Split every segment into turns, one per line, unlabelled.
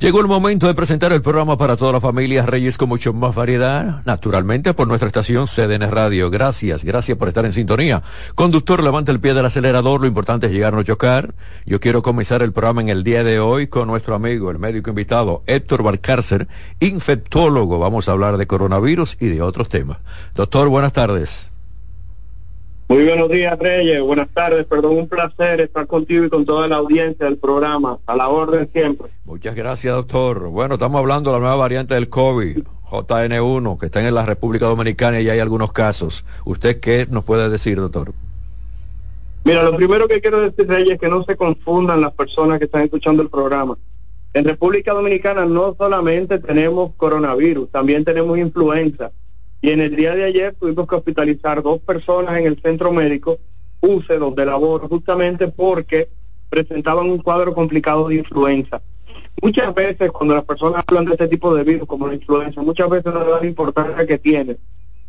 Llegó el momento de presentar el programa para toda la familia Reyes con mucho más variedad, naturalmente por nuestra estación CDN Radio. Gracias, gracias por estar en sintonía. Conductor, levanta el pie del acelerador, lo importante es llegar a no chocar. Yo quiero comenzar el programa en el día de hoy con nuestro amigo, el médico invitado, Héctor Balcárcer, infectólogo. Vamos a hablar de coronavirus y de otros temas. Doctor, buenas tardes.
Muy buenos días, Reyes. Buenas tardes. Perdón, un placer estar contigo y con toda la audiencia del programa. A la orden siempre.
Muchas gracias, doctor. Bueno, estamos hablando de la nueva variante del COVID, JN1, que está en la República Dominicana y hay algunos casos. ¿Usted qué nos puede decir, doctor?
Mira, lo primero que quiero decir, Reyes, es que no se confundan las personas que están escuchando el programa. En República Dominicana no solamente tenemos coronavirus, también tenemos influenza. Y en el día de ayer tuvimos que hospitalizar dos personas en el centro médico, UCE, donde laboro, justamente porque presentaban un cuadro complicado de influenza. Muchas veces cuando las personas hablan de este tipo de virus como la influenza, muchas veces no le dan la importancia que tiene.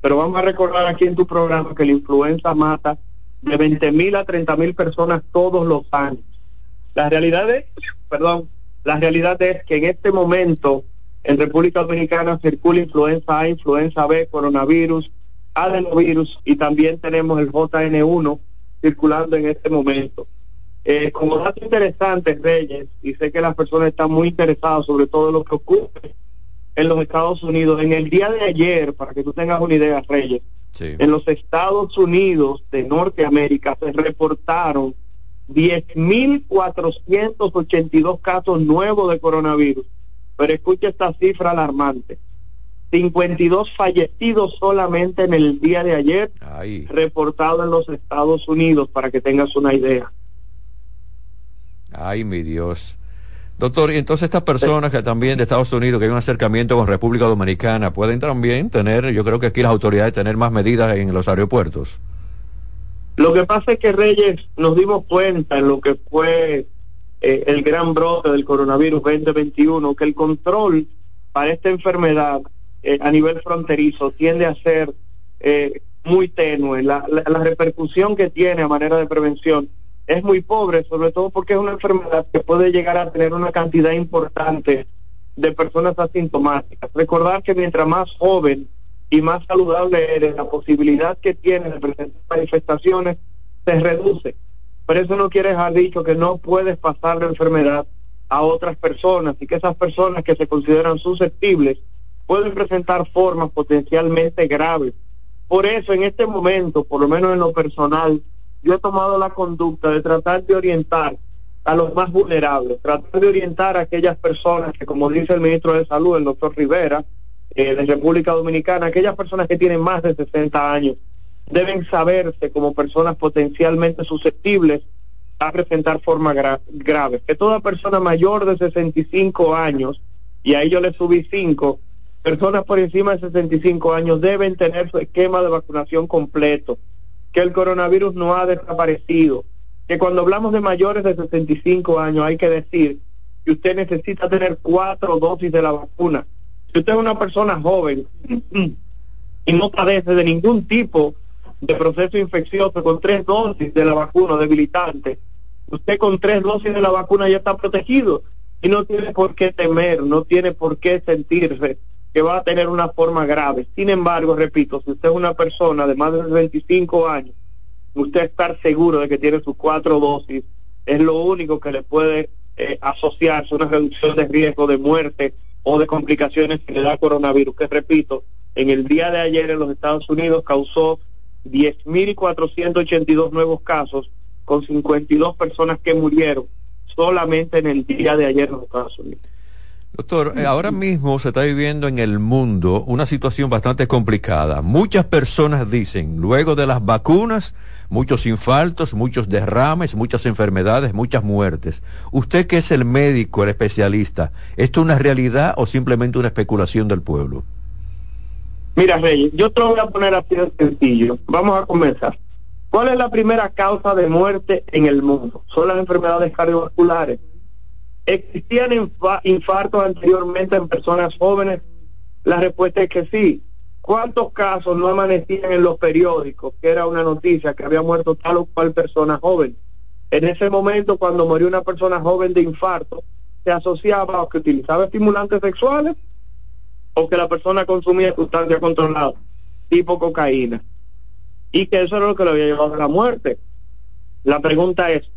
Pero vamos a recordar aquí en tu programa que la influenza mata de 20 mil a 30 mil personas todos los años. La realidad es, perdón, la realidad es que en este momento en República Dominicana circula influenza A, influenza B, coronavirus, adenovirus y también tenemos el JN1 circulando en este momento. Eh, como dato interesante, Reyes, y sé que las personas están muy interesadas sobre todo lo que ocurre en los Estados Unidos. En el día de ayer, para que tú tengas una idea, Reyes, en los Estados Unidos de Norteamérica se reportaron 10.482 casos nuevos de coronavirus pero escucha esta cifra alarmante. 52 fallecidos solamente en el día de ayer, reportado en los Estados Unidos, para que tengas una idea.
Ay, mi Dios. Doctor, y entonces estas personas que también de Estados Unidos, que hay un acercamiento con República Dominicana, pueden también tener, yo creo que aquí las autoridades tener más medidas en los aeropuertos.
Lo que pasa es que Reyes nos dimos cuenta en lo que fue eh, el gran brote del coronavirus 2021, que el control para esta enfermedad eh, a nivel fronterizo tiende a ser eh, muy tenue. La, repercusión que tiene a manera de prevención es muy pobre, sobre todo porque es una enfermedad que puede llegar a tener una cantidad importante de personas asintomáticas. Recordar que mientras más joven y más saludable eres, la posibilidad que tienes de presentar manifestaciones se reduce. Pero eso no quiere dejar dicho que no puedes pasar la enfermedad a otras personas y que esas personas que se consideran susceptibles pueden presentar formas potencialmente graves. Por eso en este momento, por lo menos en lo personal, yo he tomado la conducta de tratar de orientar a los más vulnerables, tratar de orientar a aquellas personas que, como dice el ministro de Salud, el doctor Rivera, eh, de República Dominicana, aquellas personas que tienen más de 60 años, deben saberse como personas potencialmente susceptibles a presentar formas graves. Que toda persona mayor de 65 años, y ahí yo le subí 5, personas por encima de 65 años deben tener su esquema de vacunación completo, que el coronavirus no ha desaparecido, que cuando hablamos de mayores de 65 años hay que decir que usted necesita tener cuatro dosis de la vacuna. Si usted es una persona joven y no padece de ningún tipo proceso infeccioso con tres dosis de la vacuna debilitante, usted con tres dosis de la vacuna ya está protegido y no tiene por qué temer, no tiene por qué sentirse que va a tener una forma grave. Sin embargo, repito, si usted es una persona de más de 25 años, usted estar seguro de que tiene sus cuatro dosis es lo único que le puede eh, asociarse una reducción de riesgo de muerte o de complicaciones que le da coronavirus, que repito, en el día de ayer en los Estados Unidos causó 10.482 nuevos casos con 52 personas que murieron solamente en el día de ayer en los Estados Unidos.
Doctor, eh, ahora mismo se está viviendo en el mundo una situación bastante complicada. Muchas personas dicen, luego de las vacunas, muchos infartos, muchos derrames, muchas enfermedades, muchas muertes. Usted que es el médico, el especialista, ¿esto es una realidad o simplemente una especulación del pueblo?
Mira, Reyes, yo te lo voy a poner así de sencillo. Vamos a comenzar. ¿Cuál es la primera causa de muerte en el mundo? Son las enfermedades cardiovasculares. ¿Existían infartos anteriormente en personas jóvenes? La respuesta es que sí. ¿Cuántos casos no amanecían en los periódicos, que era una noticia que había muerto tal o cual persona joven? En ese momento, cuando murió una persona joven de infarto, se asociaba a que utilizaba estimulantes sexuales que la persona consumía sustancias controladas, tipo cocaína y que eso era lo que le había llevado a la muerte. La pregunta es,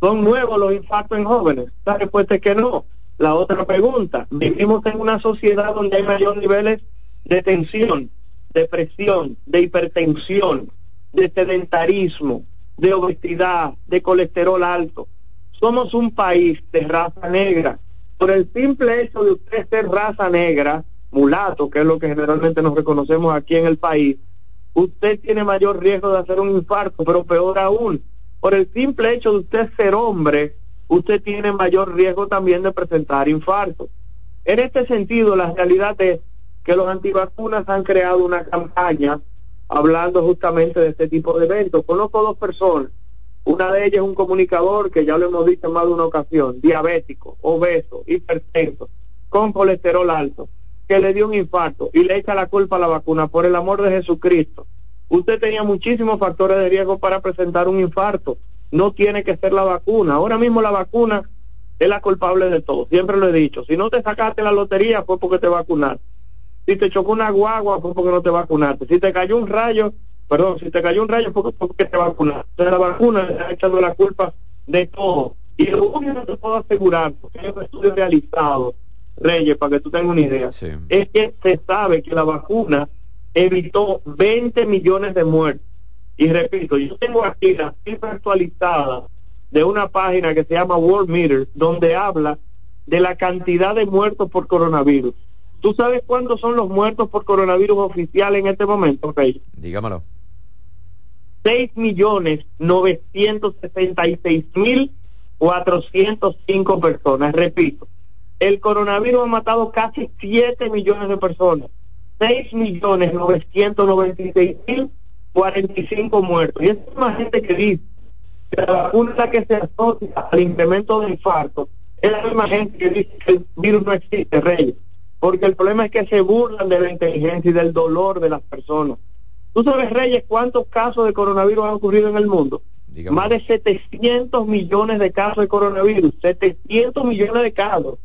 ¿son nuevos los infartos en jóvenes? La respuesta es que no. La otra pregunta, vivimos en una sociedad donde hay mayores niveles de tensión, de presión, de hipertensión, de sedentarismo, de obesidad, de colesterol alto. Somos un país de raza negra. Por el simple hecho de usted ser raza negra, mulato, que es lo que generalmente nos reconocemos aquí en el país, usted tiene mayor riesgo de hacer un infarto, pero peor aún, por el simple hecho de usted ser hombre, usted tiene mayor riesgo también de presentar infarto. En este sentido, la realidad es que los antivacunas han creado una campaña hablando justamente de este tipo de eventos. Conozco dos personas. Una de ellas es un comunicador que ya lo hemos dicho en más de una ocasión, diabético, obeso, hipertenso, con colesterol alto que le dio un infarto y le echa la culpa a la vacuna, por el amor de Jesucristo. Usted tenía muchísimos factores de riesgo para presentar un infarto. No tiene que ser la vacuna. Ahora mismo la vacuna es la culpable de todo. Siempre lo he dicho. Si no te sacaste la lotería fue porque te vacunaste. Si te chocó una guagua fue porque no te vacunaste. Si te cayó un rayo, perdón, si te cayó un rayo fue porque te vacunaste. Entonces la vacuna está echando la culpa de todo. Y lo único que te puedo asegurar, porque hay un estudio realizado Reyes, para que tú tengas una idea, es que se sabe que la vacuna evitó 20 millones de muertes. Y repito, yo tengo aquí la cifra actualizada de una página que se llama World Meter, donde habla de la cantidad de muertos por coronavirus. ¿Tú sabes cuántos son los muertos por coronavirus oficiales en este momento, Reyes?
Dígamelo.
6 millones 966 mil 405 personas. Repito, el coronavirus ha matado casi 7 millones de personas, 6 millones 996 mil 45 muertos. Y es más gente que dice que la vacuna que se asocia al incremento de infarto es la misma gente que dice que el virus no existe, Reyes. Porque el problema es que se burlan de la inteligencia y del dolor de las personas. ¿Tú sabes, Reyes, cuántos casos de coronavirus han ocurrido en el mundo? Más de 700 millones de casos de coronavirus, 700 millones de casos.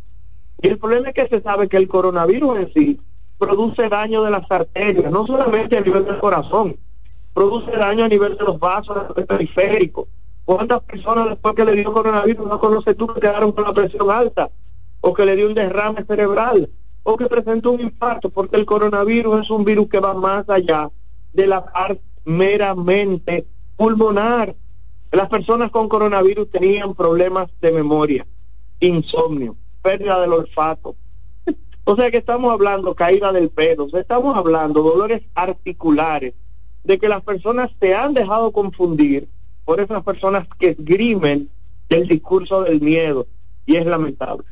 Y el problema es que se sabe que el coronavirus en sí produce daño de las arterias, no solamente a nivel del corazón, produce daño a nivel de los vasos periféricos. ¿Cuántas personas después que le dio coronavirus no conoce tú que quedaron con la presión alta? O que le dio un derrame cerebral, o que presentó un infarto, porque el coronavirus es un virus que va más allá de la parte meramente pulmonar. Las personas con coronavirus tenían problemas de memoria, insomnio, pérdida del olfato. O sea que estamos hablando caída del pelo, estamos hablando dolores articulares, de que las personas se han dejado confundir por esas personas que esgrimen el discurso del miedo y es lamentable.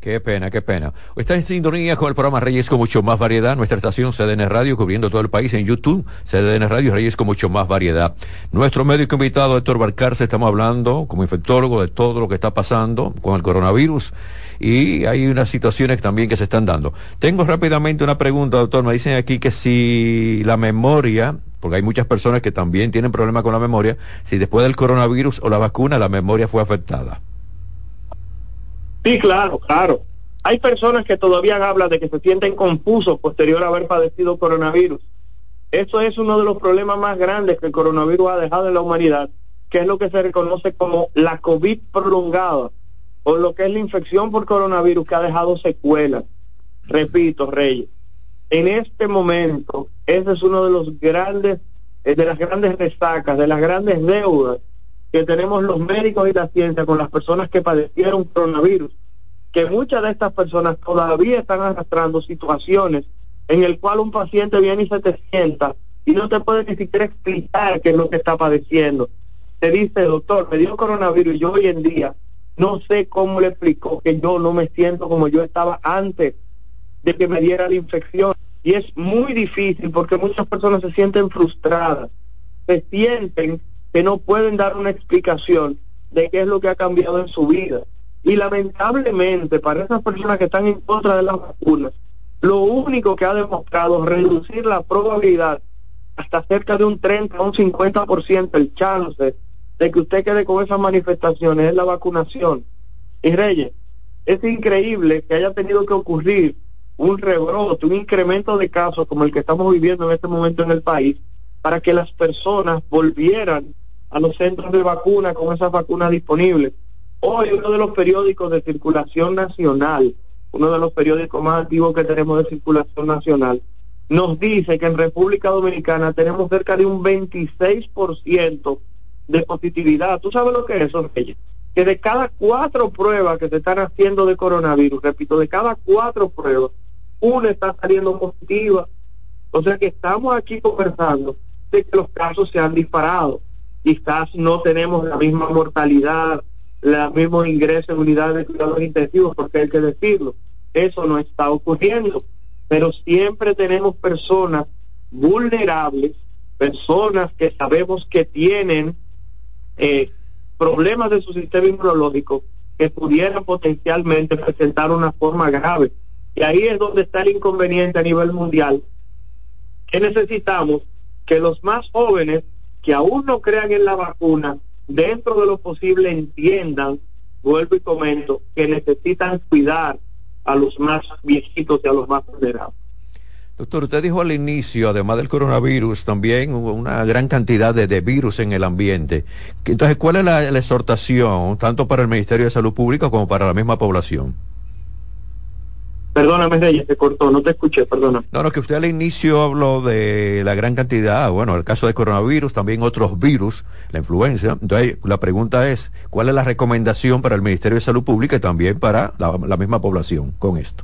Qué pena, qué pena. Está en sintonía con el programa Reyes con mucho más variedad. Nuestra estación CDN Radio cubriendo todo el país en YouTube. CDN Radio Reyes con mucho más variedad. Nuestro médico invitado, Héctor Barcarce, estamos hablando como infectólogo de todo lo que está pasando con el coronavirus y hay unas situaciones también que se están dando. Tengo rápidamente una pregunta, doctor. Me dicen aquí que si la memoria, porque hay muchas personas que también tienen problemas con la memoria, si después del coronavirus o la vacuna la memoria fue afectada.
Sí, claro, claro. Hay personas que todavía hablan de que se sienten confusos posterior a haber padecido coronavirus. Eso es uno de los problemas más grandes que el coronavirus ha dejado en la humanidad, que es lo que se reconoce como la COVID prolongada, o lo que es la infección por coronavirus que ha dejado secuelas. Repito, Reyes, en este momento, ese es uno de los grandes, eh, de las grandes destacas, de las grandes deudas que tenemos los médicos y la ciencia con las personas que padecieron coronavirus, que muchas de estas personas todavía están arrastrando situaciones en el cual un paciente viene y se te sienta y no te puede ni siquiera explicar qué es lo que está padeciendo. Te dice, doctor, me dio coronavirus y yo hoy en día no sé cómo le explicó que yo no me siento como yo estaba antes de que me diera la infección. Y es muy difícil porque muchas personas se sienten frustradas, se sienten que no pueden dar una explicación de qué es lo que ha cambiado en su vida. Y lamentablemente para esas personas que están en contra de las vacunas, lo único que ha demostrado es reducir la probabilidad hasta cerca de un 30 o un 50% el chance de que usted quede con esas manifestaciones es la vacunación. Y Reyes, es increíble que haya tenido que ocurrir un rebrote, un incremento de casos como el que estamos viviendo en este momento en el país, para que las personas volvieran a los centros de vacuna con esas vacunas disponibles. Hoy uno de los periódicos de circulación nacional, uno de los periódicos más antiguos que tenemos de circulación nacional, nos dice que en República Dominicana tenemos cerca de un 26% de positividad. ¿Tú sabes lo que es eso, Reyes? Que de cada cuatro pruebas que se están haciendo de coronavirus, repito, de cada cuatro pruebas, una está saliendo positiva. O sea que estamos aquí conversando que los casos se han disparado. Quizás no tenemos la misma mortalidad, los mismos ingresos en unidades de cuidados intensivos, porque hay que decirlo, eso no está ocurriendo. Pero siempre tenemos personas vulnerables, personas que sabemos que tienen eh, problemas de su sistema inmunológico que pudieran potencialmente presentar una forma grave. Y ahí es donde está el inconveniente a nivel mundial, que necesitamos que los más jóvenes que aún no crean en la vacuna, dentro de lo posible entiendan, vuelvo y comento, que necesitan cuidar a los más viejitos y a los más vulnerables.
Doctor, usted dijo al inicio, además del coronavirus, también hubo una gran cantidad de, virus en el ambiente. Entonces, ¿cuál es la, exhortación, tanto para el Ministerio de Salud Pública como para la misma población?
Perdóname, Reyes, se cortó, no te escuché, perdona.
No, no, que usted al inicio habló de la gran cantidad, bueno, el caso de coronavirus, también otros virus, la influenza. Entonces, la pregunta es, ¿cuál es la recomendación para el Ministerio de Salud Pública y también para la misma población con esto?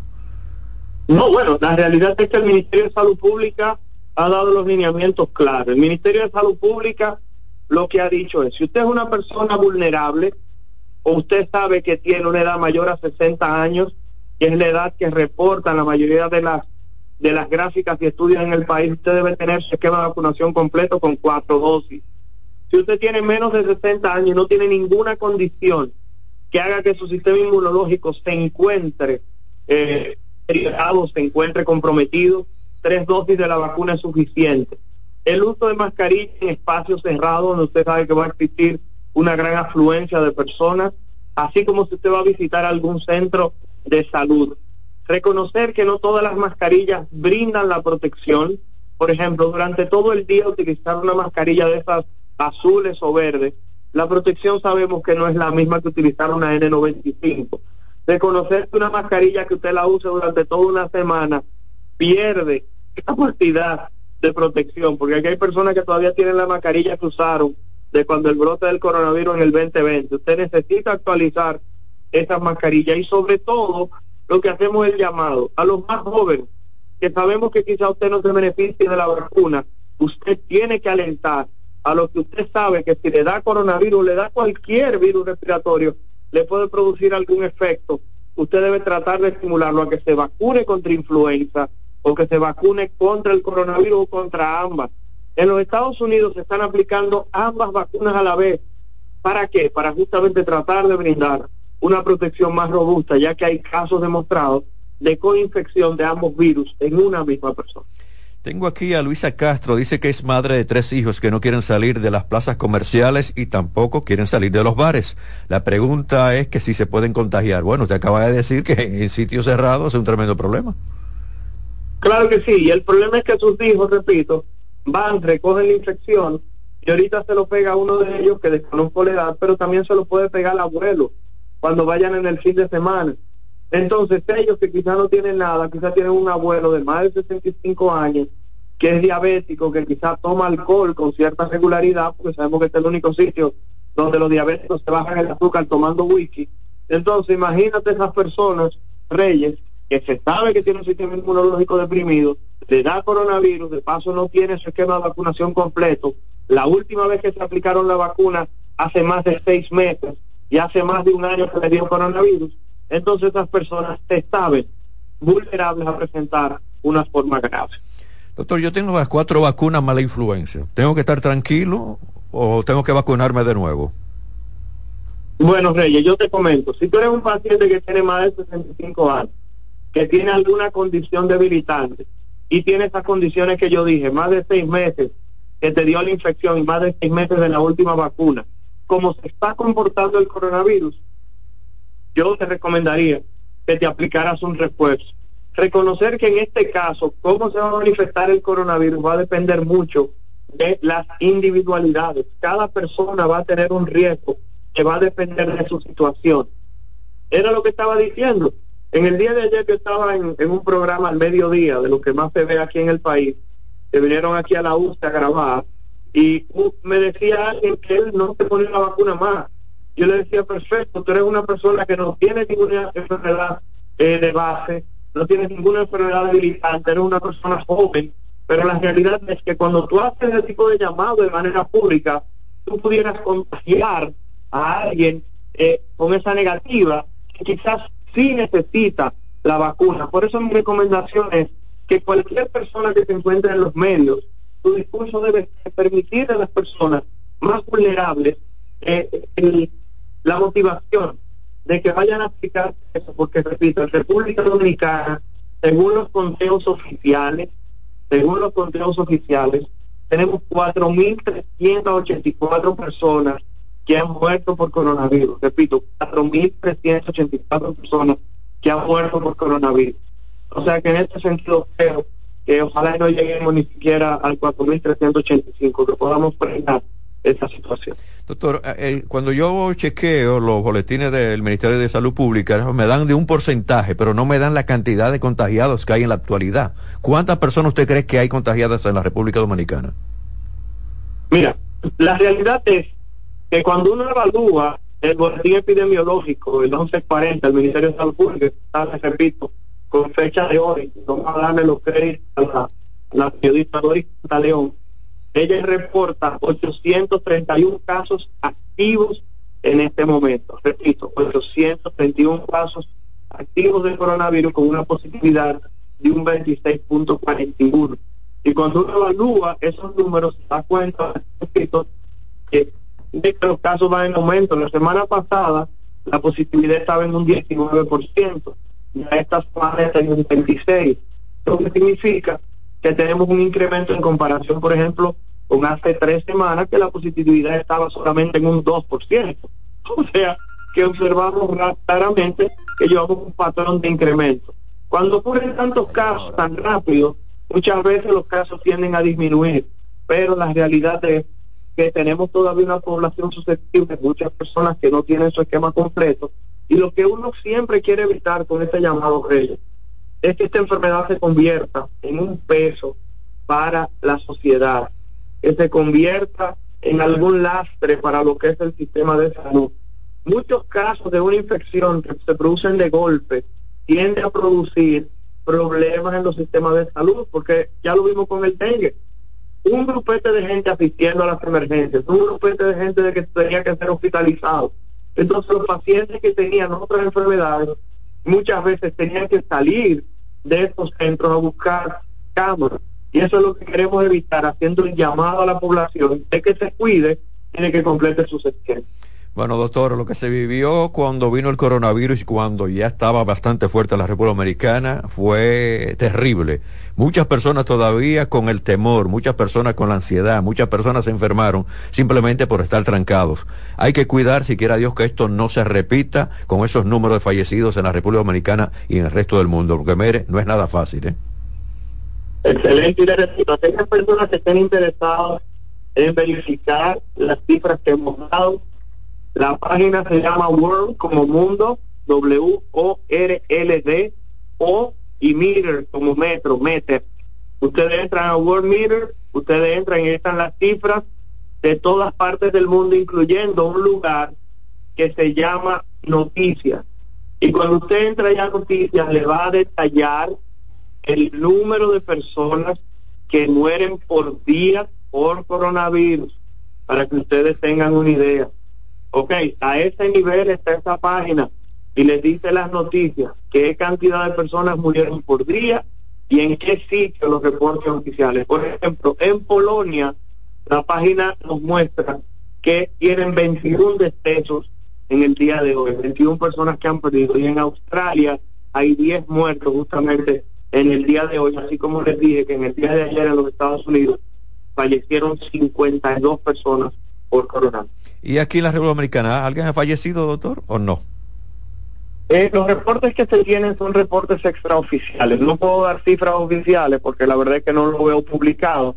No, bueno, la realidad es que el Ministerio de Salud Pública ha dado los lineamientos claros. El Ministerio de Salud Pública lo que ha dicho es, si usted es una persona vulnerable o usted sabe que tiene una edad mayor a 60 años, es la edad que reportan la mayoría de las de las gráficas y estudios en el país, usted debe tener su esquema de vacunación completo con cuatro dosis. Si usted tiene menos de 60 años y no tiene ninguna condición que haga que su sistema inmunológico se encuentre eh, se encuentre comprometido, tres dosis de la vacuna es suficiente. El uso de mascarilla en espacios cerrados, donde usted sabe que va a existir una gran afluencia de personas, así como si usted va a visitar algún centro de salud. Reconocer que no todas las mascarillas brindan la protección. Por ejemplo, durante todo el día utilizar una mascarilla de esas azules o verdes, la protección sabemos que no es la misma que utilizar una N95 reconocer que una mascarilla que usted la use durante toda una semana pierde capacidad de protección, porque aquí hay personas que todavía tienen la mascarilla que usaron de cuando el brote del coronavirus en el 2020. Usted necesita actualizar esas mascarillas y sobre todo lo que hacemos es el llamado a los más jóvenes, que sabemos que quizá usted no se beneficie de la vacuna, usted tiene que alentar a lo que usted sabe que si le da coronavirus, le da cualquier virus respiratorio, le puede producir algún efecto, usted debe tratar de estimularlo a que se vacune contra influenza o que se vacune contra el coronavirus o contra ambas. En los Estados Unidos se están aplicando ambas vacunas a la vez. ¿Para qué? Para justamente tratar de brindar una protección más robusta, ya que hay casos demostrados de coinfección de ambos virus en una misma persona.
Tengo aquí a Luisa Castro, dice que es madre de tres hijos que no quieren salir de las plazas comerciales y tampoco quieren salir de los bares. La pregunta es que si se pueden contagiar. Bueno, usted acaba de decir que en sitios cerrados es un tremendo problema.
Claro que sí, y el problema es que sus hijos, repito, van, recogen la infección y ahorita se lo pega a uno de ellos que desconozco la edad, pero también se lo puede pegar al abuelo cuando vayan en el fin de semana. Entonces ellos que quizás no tienen nada, quizás tienen un abuelo de más de 65 años que es diabético, que quizás toma alcohol con cierta regularidad, porque sabemos que este es el único sitio donde los diabéticos se bajan el azúcar tomando whisky, Entonces, imagínate esas personas, reyes, que se sabe que tiene un sistema inmunológico deprimido, le da coronavirus, de paso no tiene su esquema de vacunación completo. La última vez que se aplicaron la vacuna hace más de seis meses y hace más de un año que le dio coronavirus. Entonces esas personas se saben vulnerables a presentar una forma grave.
Doctor, yo tengo las cuatro vacunas mala influencia. ¿Tengo que estar tranquilo o tengo que vacunarme de nuevo?
Bueno, Reyes, yo te comento, si tú eres un paciente que tiene más de 65 años, que tiene alguna condición debilitante y tiene esas condiciones que yo dije, más de seis meses que te dio la infección y más de seis meses de la última vacuna, como se está comportando el coronavirus, yo te recomendaría que te aplicaras un refuerzo. Reconocer que en este caso, cómo se va a manifestar el coronavirus va a depender mucho de las individualidades. Cada persona va a tener un riesgo que va a depender de su situación. Era lo que estaba diciendo. En el día de ayer que estaba en, un programa al mediodía, de lo que más se ve aquí en el país, que vinieron aquí a la UCA a grabar, y me decía alguien que él no se ponía la vacuna más. Yo le decía, perfecto, tú eres una persona que no tiene ninguna enfermedad eh, de base, no tienes ninguna enfermedad debilitante, eres una persona joven, pero la realidad es que cuando tú haces ese tipo de llamado de manera pública, tú pudieras contagiar a alguien eh, con esa negativa que quizás sí necesita la vacuna. Por eso mi recomendación es que cualquier persona que se encuentre en los medios, su discurso debe permitir a las personas más vulnerables eh, la motivación de que vayan a aplicar eso, porque repito, en República Dominicana, según los conteos oficiales, según los conteos oficiales, tenemos 4.384 personas que han muerto por coronavirus. Repito, 4.384 personas que han muerto por coronavirus. O sea que en este sentido creo que ojalá no lleguemos ni siquiera al 4.385, que podamos frenar esa situación.
Doctor, eh, cuando yo chequeo los boletines del Ministerio de Salud Pública, me dan de un porcentaje, pero no me dan la cantidad de contagiados que hay en la actualidad. ¿Cuántas personas usted cree que hay contagiadas en la República Dominicana?
Mira, la realidad es que cuando uno evalúa el boletín epidemiológico, el 1140, el Ministerio de Salud Pública, está, repito, con fecha de hoy, vamos a darle los créditos a la, periodista Doris León, ella reporta 831 casos activos en este momento. Repito, 831 casos activos de coronavirus con una positividad de un 26.41. Y cuando uno evalúa esos números, se da cuenta, repito, que los casos van en aumento. La semana pasada la positividad estaba en un 19%, ya esta semana está en un 26%, lo que significa que tenemos un incremento en comparación, por ejemplo, con hace tres semanas que la positividad estaba solamente en un 2%. O sea, que observamos claramente que llevamos un patrón de incremento. Cuando ocurren tantos casos tan rápido, muchas veces los casos tienden a disminuir, pero la realidad es que tenemos todavía una población susceptible, muchas personas que no tienen su esquema completo, y lo que uno siempre quiere evitar con este llamado rey es que esta enfermedad se convierta en un peso para la sociedad, que se convierta en algún lastre para lo que es el sistema de salud. Muchos casos de una infección que se producen de golpe tienden a producir problemas en los sistemas de salud, porque ya lo vimos con el dengue un grupete de gente asistiendo a las emergencias, un grupete de gente de que tenía que ser hospitalizado. Entonces los pacientes que tenían otras enfermedades muchas veces tenían que salir de estos centros a buscar cámaras. Y eso es lo que queremos evitar, haciendo un llamado a la población de que se cuide y de que complete sus esquemas.
Bueno, doctor, lo que se vivió cuando vino el coronavirus y cuando ya estaba bastante fuerte la República Americana fue terrible. Muchas personas todavía con el temor, muchas personas con la ansiedad, muchas personas se enfermaron simplemente por estar trancados. Hay que cuidar, si quiera Dios, que esto no se repita con esos números de fallecidos en la República Dominicana y en el resto del mundo, porque mire, no es nada fácil. ¿eh?
Excelente, y le repito, aquellas personas que estén interesadas en verificar las cifras que hemos dado, la página se llama World como mundo, W-O-R-L-D, o y Meter como metro, meter. Ustedes entran a World Meter, ustedes entran y están las cifras de todas partes del mundo, incluyendo un lugar que se llama noticias. Y cuando usted entra ya a noticias, le va a detallar el número de personas que mueren por día por coronavirus, para que ustedes tengan una idea. Ok, a ese nivel está esa página y les dice las noticias, qué cantidad de personas murieron por día y en qué sitio los reportes oficiales. Por ejemplo, en Polonia, la página nos muestra que tienen 21 decesos en el día de hoy, 21 personas que han perdido. Y en Australia hay 10 muertos justamente en el día de hoy, así como les dije que en el día de ayer en los Estados Unidos fallecieron 52 personas por coronavirus.
¿Y aquí en la República Dominicana alguien ha fallecido, doctor, o no?
Eh, los reportes que se tienen son reportes extraoficiales. No puedo dar cifras oficiales porque la verdad es que no lo veo publicado.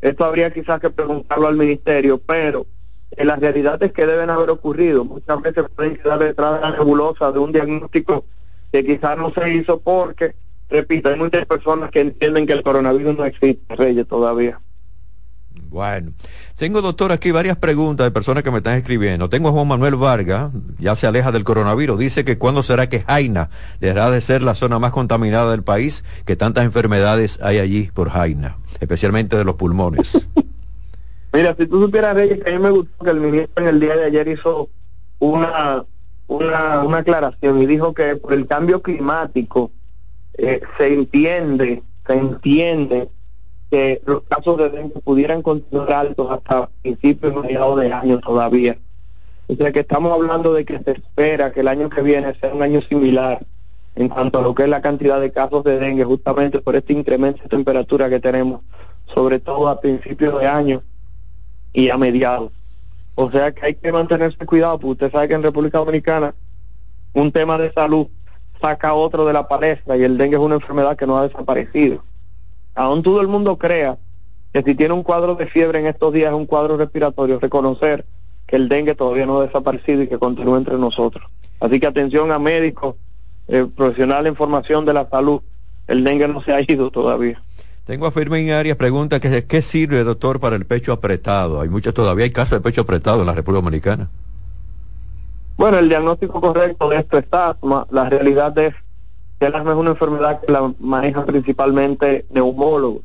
Esto habría quizás que preguntarlo al ministerio, pero en la realidad es que deben haber ocurrido. Muchas veces pueden quedar detrás de la nebulosa de un diagnóstico que quizás no se hizo porque, repito, hay muchas personas que entienden que el coronavirus no existe, Reyes, todavía.
Bueno, tengo, doctor, aquí varias preguntas de personas que me están escribiendo. Tengo a Juan Manuel Vargas, ya se aleja del coronavirus. Dice que cuándo será que Jaina dejará de ser la zona más contaminada del país, que tantas enfermedades hay allí por Jaina, especialmente de los pulmones.
Mira, si tú supieras, Reyes, que a mí me gustó que el ministro en el día de ayer hizo una, una, una aclaración y dijo que por el cambio climático eh, se entiende, se entiende que los casos de dengue pudieran continuar altos hasta principios y mediados de año todavía. O sea que estamos hablando de que se espera que el año que viene sea un año similar en cuanto a lo que es la cantidad de casos de dengue, justamente por este incremento de temperatura que tenemos, sobre todo a principios de año y a mediados. O sea que hay que mantenerse cuidado, porque usted sabe que en República Dominicana un tema de salud saca otro de la palestra y el dengue es una enfermedad que no ha desaparecido aún todo el mundo crea que si tiene un cuadro de fiebre en estos días es un cuadro respiratorio, reconocer que el dengue todavía no ha desaparecido y que continúa entre nosotros. Así que atención a médicos, eh, profesionales en formación de la salud, el dengue no se ha ido todavía.
Tengo a Firmin Arias, pregunta que ¿qué sirve, doctor, para el pecho apretado? Hay muchos todavía, hay casos de pecho apretado en la República Dominicana.
Bueno, el diagnóstico correcto de esto es asma. La realidad es el asma es una enfermedad que la maneja principalmente neumólogos.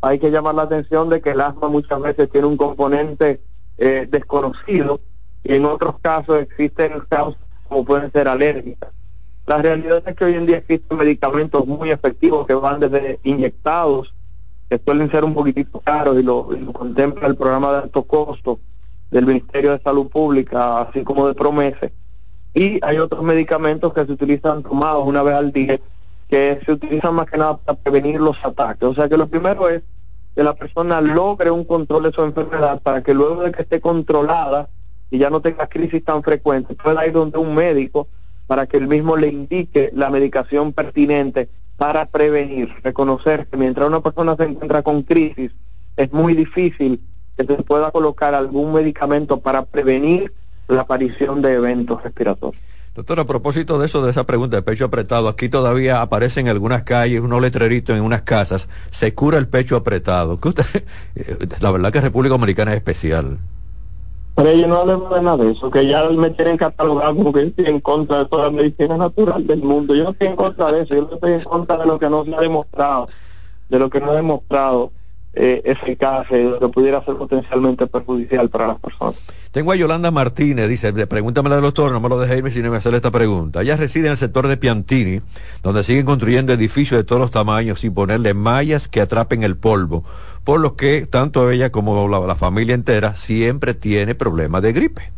Hay que llamar la atención de que el asma muchas veces tiene un componente eh, desconocido y en otros casos existen causas como pueden ser alérgicas. La realidad es que hoy en día existen medicamentos muy efectivos que van desde inyectados, que suelen ser un poquitito caros y lo, y lo contempla el programa de alto costo del Ministerio de Salud Pública, así como de Promese, y hay otros medicamentos que se utilizan tomados una vez al día que se utilizan más que nada para prevenir los ataques. O sea que lo primero es que la persona logre un control de su enfermedad para que luego de que esté controlada y ya no tenga crisis tan frecuentes, pueda ir donde un médico para que el mismo le indique la medicación pertinente para prevenir, reconocer que mientras una persona se encuentra con crisis, es muy difícil que se pueda colocar algún medicamento para prevenir la aparición de eventos respiratorios.
Doctor, a propósito de eso, de esa pregunta de pecho apretado, aquí todavía aparecen en algunas calles unos letreritos en unas casas, se cura el pecho apretado. ¿Qué usted, la verdad que República Dominicana es especial.
Pero yo no hablemos de nada de eso, que ya me tienen catalogado como que estoy en contra de toda la medicina natural del mundo. Yo no estoy en contra de eso, yo no estoy en contra de lo que no se ha demostrado, de lo que no ha demostrado eh, eficaz, eh, lo pudiera ser potencialmente perjudicial para las personas.
Tengo a Yolanda Martínez, dice, pregúntame del doctor, no me lo deje irme sin hacerle esta pregunta. Ella reside en el sector de Piantini, donde siguen construyendo edificios de todos los tamaños sin ponerle mallas que atrapen el polvo, por lo que tanto ella como la, familia entera siempre tiene problemas de gripe.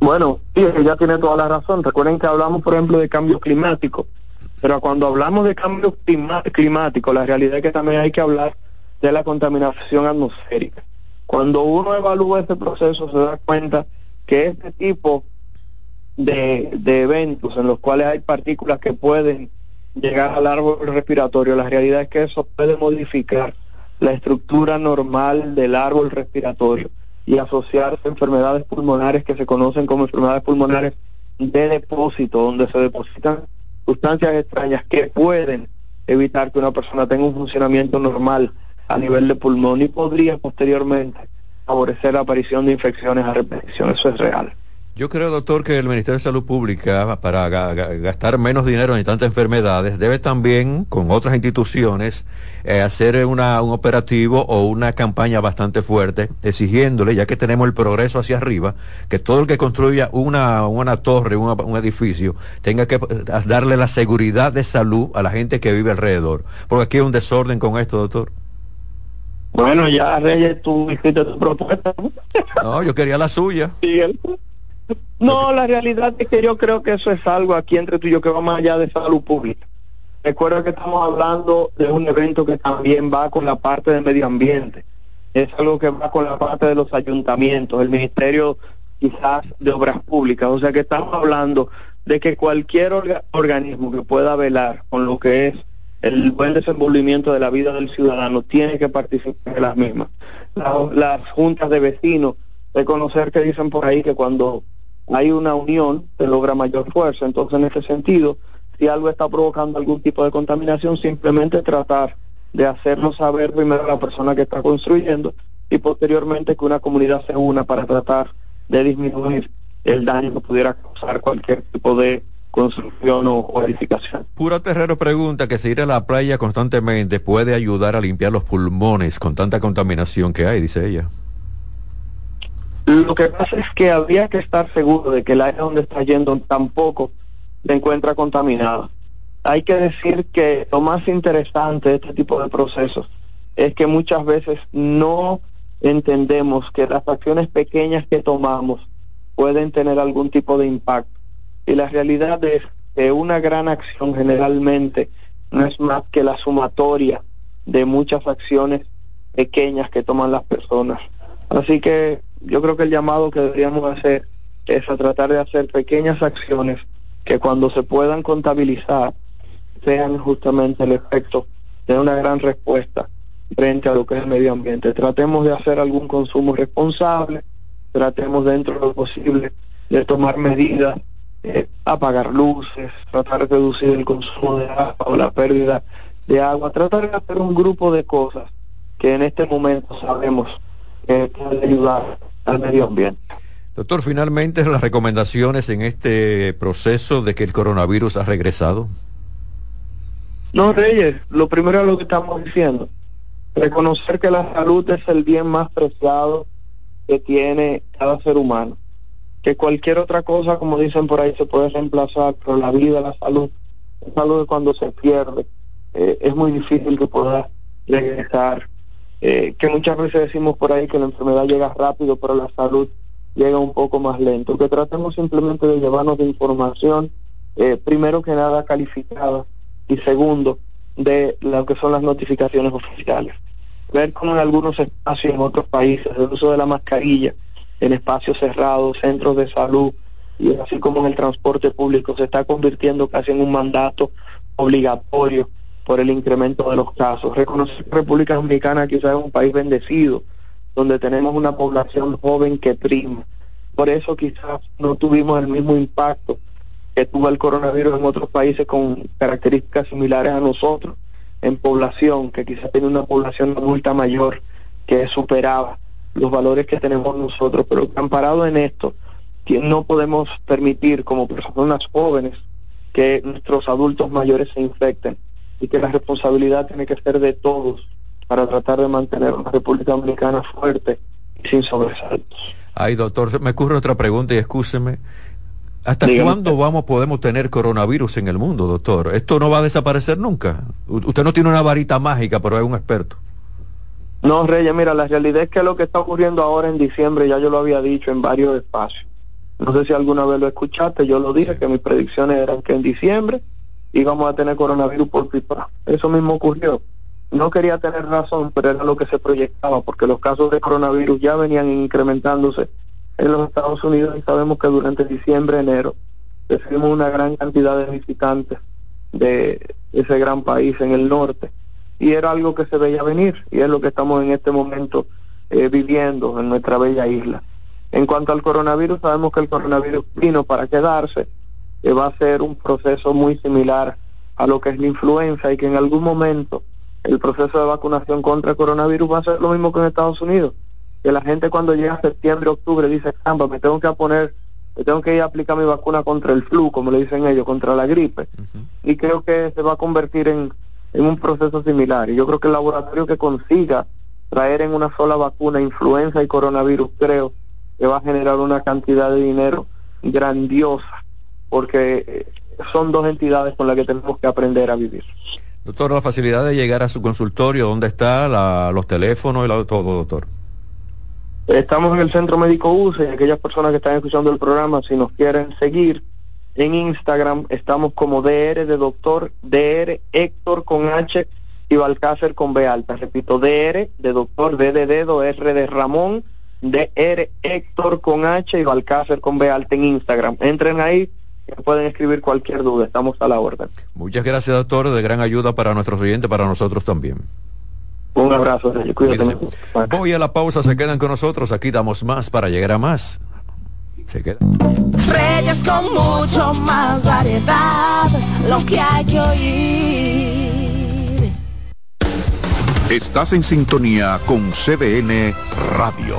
Bueno, sí, ella tiene toda la razón. Recuerden que hablamos, por ejemplo, de cambio climático. Pero cuando hablamos de cambio climático, la realidad es que también hay que hablar de la contaminación atmosférica. Cuando uno evalúa este proceso se da cuenta que este tipo de, eventos en los cuales hay partículas que pueden llegar al árbol respiratorio, la realidad es que eso puede modificar la estructura normal del árbol respiratorio y asociarse a enfermedades pulmonares que se conocen como enfermedades pulmonares de depósito, donde se depositan sustancias extrañas que pueden evitar que una persona tenga un funcionamiento normal a nivel de pulmón y podría posteriormente favorecer la aparición de infecciones a repetición. Eso es real.
Yo creo, doctor, que el Ministerio de Salud Pública, para gastar menos dinero en tantas enfermedades, debe también, con otras instituciones, eh, hacer una, un operativo o una campaña bastante fuerte, exigiéndole, ya que tenemos el progreso hacia arriba, que todo el que construya una, una torre, un edificio, tenga que eh, darle la seguridad de salud a la gente que vive alrededor. Porque aquí hay un desorden con esto, doctor.
Bueno, ya Reyes, tú hiciste tu propuesta.
No, yo quería la suya.
Sí, no, la realidad es que yo creo que eso es algo aquí entre tú y yo que va más allá de salud pública. Recuerda que estamos hablando de un evento que también va con la parte del medio ambiente. Es algo que va con la parte de los ayuntamientos, el Ministerio quizás de Obras Públicas. O sea que estamos hablando de que cualquier organismo que pueda velar con lo que es el buen desenvolvimiento de la vida del ciudadano tiene que participar en las mismas. las juntas de vecinos, reconocer que dicen por ahí que cuando hay una unión, se logra mayor fuerza. Entonces, en ese sentido, si algo está provocando algún tipo de contaminación, simplemente tratar de hacerlo saber primero a la persona que está construyendo y posteriormente que una comunidad se una para tratar de disminuir el daño que pudiera causar cualquier tipo de construcción o, edificación.
Pura Terrero pregunta que si a la playa constantemente puede ayudar a limpiar los pulmones con tanta contaminación que hay, dice ella.
Lo que pasa es que habría que estar seguro de que el área donde está yendo tampoco se encuentra contaminada. Hay que decir que lo más interesante de este tipo de procesos es que muchas veces no entendemos que las acciones pequeñas que tomamos pueden tener algún tipo de impacto. Y la realidad es que una gran acción generalmente no es más que la sumatoria de muchas acciones pequeñas que toman las personas. Así que yo creo que el llamado que deberíamos hacer es a tratar de hacer pequeñas acciones que cuando se puedan contabilizar sean justamente el efecto de una gran respuesta frente a lo que es el medio ambiente. Tratemos de hacer algún consumo responsable, tratemos dentro de lo posible de tomar medidas, eh, apagar luces, tratar de reducir el consumo de agua o la pérdida de agua, tratar de hacer un grupo de cosas que en este momento sabemos que puede ayudar al medio ambiente.
Doctor, finalmente las recomendaciones en este proceso de que el coronavirus ha regresado.
No, Reyes, lo primero es lo que estamos diciendo. Reconocer que la salud es el bien más preciado que tiene cada ser humano. Que cualquier otra cosa, como dicen por ahí, se puede reemplazar, pero la vida, la salud, algo que cuando se pierde eh, es muy difícil que pueda regresar eh, que muchas veces decimos por ahí que la enfermedad llega rápido, pero la salud llega un poco más lento. Que tratemos simplemente de llevarnos de información, eh, primero que nada calificada y segundo, de lo que son las notificaciones oficiales. Ver cómo en algunos espacios en otros países el uso de la mascarilla en espacios cerrados, centros de salud y así como en el transporte público se está convirtiendo casi en un mandato obligatorio por el incremento de los casos. Reconocer que República Dominicana quizás es un país bendecido, donde tenemos una población joven que prima. Por eso quizás no tuvimos el mismo impacto que tuvo el coronavirus en otros países con características similares a nosotros, en población, que quizás tiene una población adulta mayor que superaba los valores que tenemos nosotros, pero amparado en esto, no podemos permitir como personas jóvenes que nuestros adultos mayores se infecten y que la responsabilidad tiene que ser de todos para tratar de mantener una República Dominicana fuerte y sin sobresaltos.
Ay, doctor, me ocurre otra pregunta y escúcheme. ¿Hasta cuándo vamos podemos tener coronavirus en el mundo, doctor? Esto no va a desaparecer nunca. usted no tiene una varita mágica, pero es un experto.
No, Reyes, mira, la realidad es que lo que está ocurriendo ahora en diciembre, ya yo lo había dicho en varios espacios. No sé si alguna vez lo escuchaste, yo lo dije, que mis predicciones eran que en diciembre íbamos a tener coronavirus por pipa. Eso mismo ocurrió. No quería tener razón, pero era lo que se proyectaba, porque los casos de coronavirus ya venían incrementándose en los Estados Unidos y sabemos que durante diciembre, enero, recibimos una gran cantidad de visitantes de ese gran país en el norte. Y era algo que se veía venir y es lo que estamos en este momento eh, viviendo en nuestra bella isla. En cuanto al coronavirus, sabemos que el coronavirus vino para quedarse que va a ser un proceso muy similar a lo que es la influenza y que en algún momento el proceso de vacunación contra el coronavirus va a ser lo mismo que en Estados Unidos. Que la gente cuando llega a septiembre, octubre dice, caramba, me tengo que poner tengo que ir a aplicar mi vacuna contra el flu, como le dicen ellos, contra la gripe. Y creo que se va a convertir en, en un proceso similar. Y yo creo que el laboratorio que consiga traer en una sola vacuna influenza y coronavirus, creo que va a generar una cantidad de dinero grandiosa, porque eh, son dos entidades con las que tenemos que aprender a vivir.
Doctor, la facilidad de llegar a su consultorio, ¿dónde está? los teléfonos y todo, doctor.
Estamos en el Centro Médico UCE y aquellas personas que están escuchando el programa, si nos quieren seguir en Instagram, estamos como DR de doctor, DR Héctor con H y Balcácer con B alta. Repito, DR de doctor, D de dedo, R de Ramón, DR Héctor con H y Balcácer con B alta en Instagram. Entren ahí, pueden escribir cualquier duda, estamos a la orden.
Muchas gracias, doctor, de gran ayuda para nuestros oyentes, para nosotros también.
Un abrazo, cuídate.
Voy a la pausa, se quedan con nosotros, aquí damos más para llegar a más. Se quedan.
Reyes con mucho más variedad, lo que hay que oír.
Estás en sintonía con CDN Radio.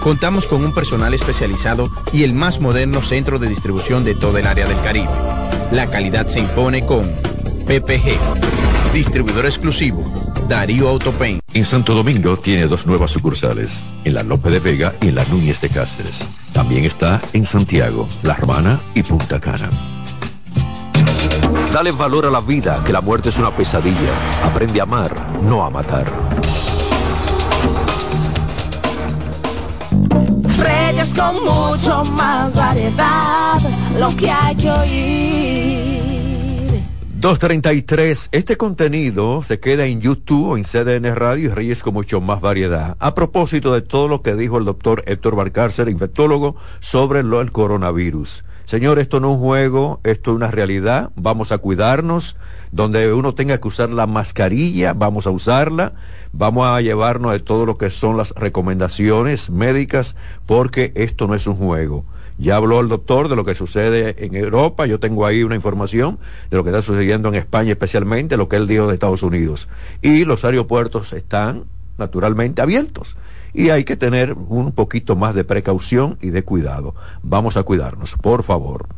Contamos con un personal especializado y el más moderno centro de distribución de todo el área del Caribe. La calidad se impone con PPG, distribuidor exclusivo, Darío Autopain.
En Santo Domingo tiene dos nuevas sucursales, en la Lope de Vega y en la Núñez de Cáceres. También está en Santiago, La Romana y Punta Cana. Dale valor a la vida, que la muerte es una pesadilla. Aprende a amar, no a matar.
Reyes con mucho más variedad, lo que hay que oír.
233. Este contenido se queda en YouTube o en CDN Radio y Reyes con mucho más variedad. A propósito de todo lo que dijo el doctor Héctor Barcárcer, infectólogo, sobre lo del coronavirus. Señor, esto no es un juego, esto es una realidad. Vamos a cuidarnos. Donde uno tenga que usar la mascarilla, vamos a usarla. Vamos a llevarnos de todo lo que son las recomendaciones médicas, porque esto no es un juego. Ya habló el doctor de lo que sucede en Europa, yo tengo ahí una información de lo que está sucediendo en España especialmente, lo que él dijo de Estados Unidos. Y los aeropuertos están naturalmente abiertos y hay que tener un poquito más de precaución y de cuidado. Vamos a cuidarnos, por favor.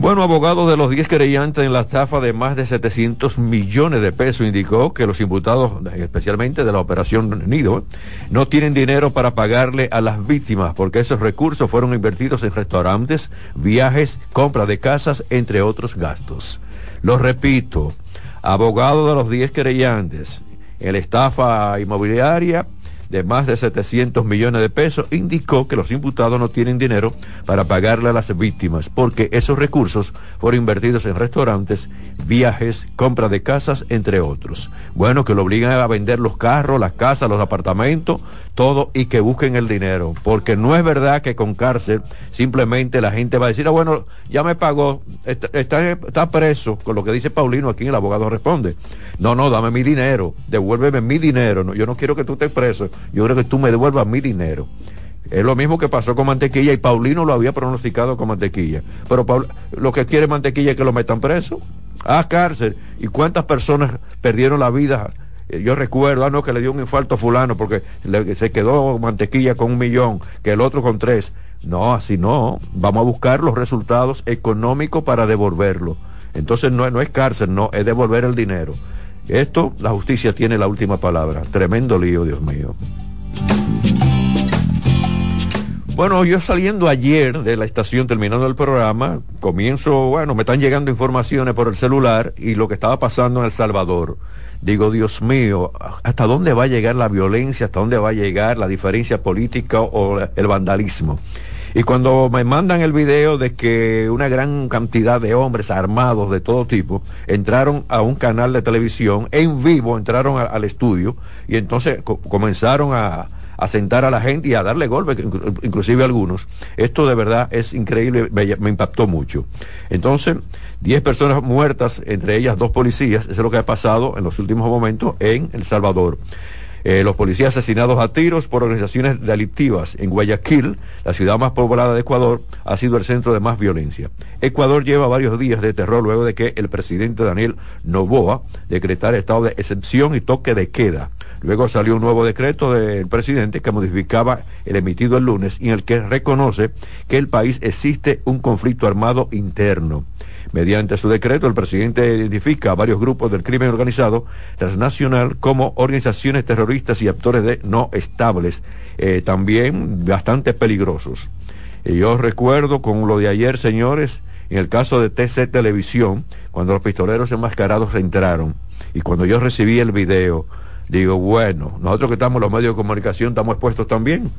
Bueno, abogado de los 10 creyentes en la estafa de más de 700 millones de pesos indicó que los imputados, especialmente de la operación Nido, no tienen dinero para pagarle a las víctimas porque esos recursos fueron invertidos en restaurantes, viajes, compra de casas, entre otros gastos. Lo repito, abogado de los 10 creyentes en la estafa inmobiliaria de más de 700 millones de pesos, indicó que los imputados no tienen dinero para pagarle a las víctimas, porque esos recursos fueron invertidos en restaurantes, viajes, compra de casas, entre otros. Bueno, que lo obligan a vender los carros, las casas, los apartamentos, todo, y que busquen el dinero, porque no es verdad que con cárcel simplemente la gente va a decir, ah, bueno, ya me pagó, está, preso, con lo que dice Paulino aquí, el abogado responde, no, no, dame mi dinero, devuélveme mi dinero, yo no quiero que tú estés preso, yo creo que tú me devuelvas mi dinero. Es lo mismo que pasó con Mantequilla y Paulino lo había pronosticado con Mantequilla. Pero lo que quiere Mantequilla es que lo metan preso, a cárcel. ¿Y cuántas personas perdieron la vida? Eh, yo recuerdo, ah, no, que le dio un infarto a fulano porque se quedó mantequilla con un millón, que el otro con tres. No, así no. Vamos a buscar los resultados económicos para devolverlo. Entonces no es cárcel, no, es devolver el dinero. Esto, la justicia tiene la última palabra. Tremendo lío, Dios mío. Bueno, yo saliendo ayer de la estación terminando el programa, comienzo, bueno, me están llegando informaciones por el celular y lo que estaba pasando en El Salvador. Digo, Dios mío, ¿hasta dónde va a llegar la violencia? ¿Hasta dónde va a llegar la diferencia política o el vandalismo? Y cuando me mandan el video de que una gran cantidad de hombres armados de todo tipo entraron a un canal de televisión en vivo, entraron al estudio y entonces comenzaron a, a sentar a la gente y a darle golpes, inclusive algunos. Esto de verdad es increíble, me, me impactó mucho. Entonces, 10 personas muertas, entre ellas dos policías, eso es lo que ha pasado en los últimos momentos en El Salvador. Eh, los policías asesinados a tiros por organizaciones delictivas en Guayaquil, la ciudad más poblada de Ecuador, ha sido el centro de más violencia. Ecuador lleva varios días de terror luego de que el presidente Daniel Novoa decretara estado de excepción y toque de queda. Luego salió un nuevo decreto del presidente que modificaba el emitido el lunes y en el que reconoce que el país existe un conflicto armado interno. Mediante su decreto, el presidente identifica a varios grupos del crimen organizado transnacional como organizaciones terroristas y actores de no estables, eh, también bastante peligrosos. Y yo recuerdo con lo de ayer, señores, en el caso de TC Televisión, cuando los pistoleros enmascarados entraron y cuando yo recibí el video, digo, bueno, nosotros que estamos en los medios de comunicación estamos expuestos también.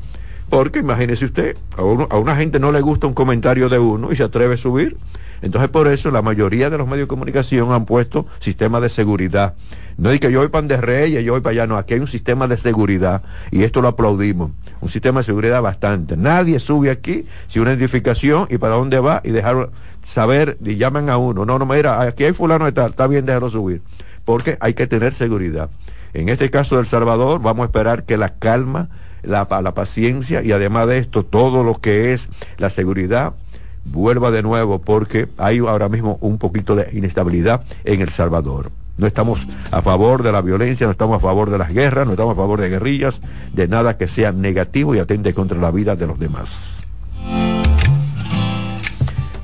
Porque imagínese usted, a, a una gente no le gusta un comentario de uno y se atreve a subir. Entonces, por eso la mayoría de los medios de comunicación han puesto sistemas de seguridad. No es que yo voy para de Reyes, yo voy para allá, no, aquí hay un sistema de seguridad y esto lo aplaudimos. Un sistema de seguridad bastante. Nadie sube aquí sin una identificación y para dónde va y dejar saber y llaman a uno. No, no, mira, aquí hay fulano de tal, está bien dejarlo subir. Porque hay que tener seguridad. En este caso del Salvador, vamos a esperar que la calma, la, la paciencia y además de esto, todo lo que es la seguridad vuelva de nuevo porque hay ahora mismo un poquito de inestabilidad en El Salvador. No estamos a favor de la violencia, no estamos a favor de las guerras, no estamos a favor de guerrillas, de nada que sea negativo y atente contra la vida de los demás.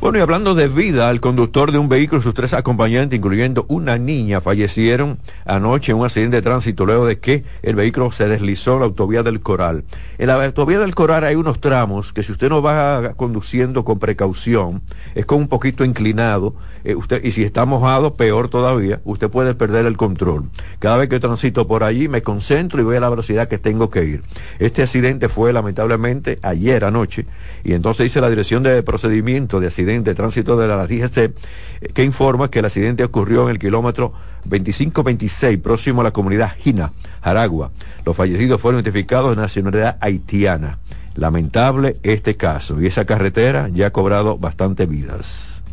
Bueno, y hablando de vida, el conductor de un vehículo y sus tres acompañantes, incluyendo una niña, fallecieron anoche en un accidente de tránsito luego de que el vehículo se deslizó en la autovía del Coral. En la autovía del Coral hay unos tramos que si usted no va conduciendo con precaución, es como un poquito inclinado, eh, y si está mojado, peor todavía, usted puede perder el control. Cada vez que transito por allí, me concentro y voy a la velocidad que tengo que ir. Este accidente fue lamentablemente ayer anoche, y entonces dice la Dirección de Procedimiento de De tránsito de la DGC, eh, que informa que el accidente ocurrió en el kilómetro 2526, próximo a la comunidad Gina, Aragua. Los fallecidos fueron identificados de nacionalidad haitiana. Lamentable este caso, y esa carretera ya ha cobrado bastante vidas.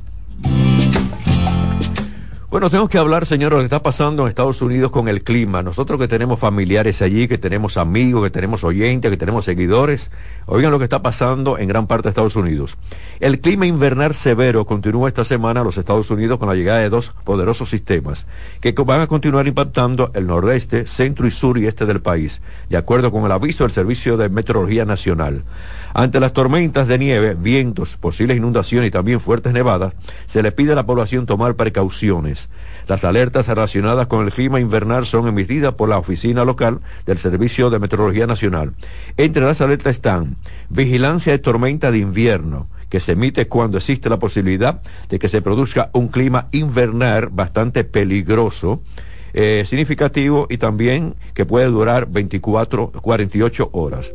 Bueno, tengo que hablar, señor, lo que está pasando en Estados Unidos con el clima. Nosotros que tenemos familiares allí, que tenemos amigos, que tenemos oyentes, que tenemos seguidores, oigan lo que está pasando en gran parte de Estados Unidos. El clima invernal severo continúa esta semana en los Estados Unidos con la llegada de dos poderosos sistemas que van a continuar impactando el nordeste, centro y sur y este del país, de acuerdo con el aviso del Servicio de Meteorología Nacional. Ante las tormentas de nieve, vientos, posibles inundaciones y también fuertes nevadas, se le pide a la población tomar precauciones. Las alertas relacionadas con el clima invernal son emitidas por la oficina local del Servicio de Meteorología Nacional. Entre las alertas están vigilancia de tormenta de invierno, que se emite cuando existe la posibilidad de que se produzca un clima invernal bastante peligroso, eh, significativo y también que puede durar 24, 48 horas.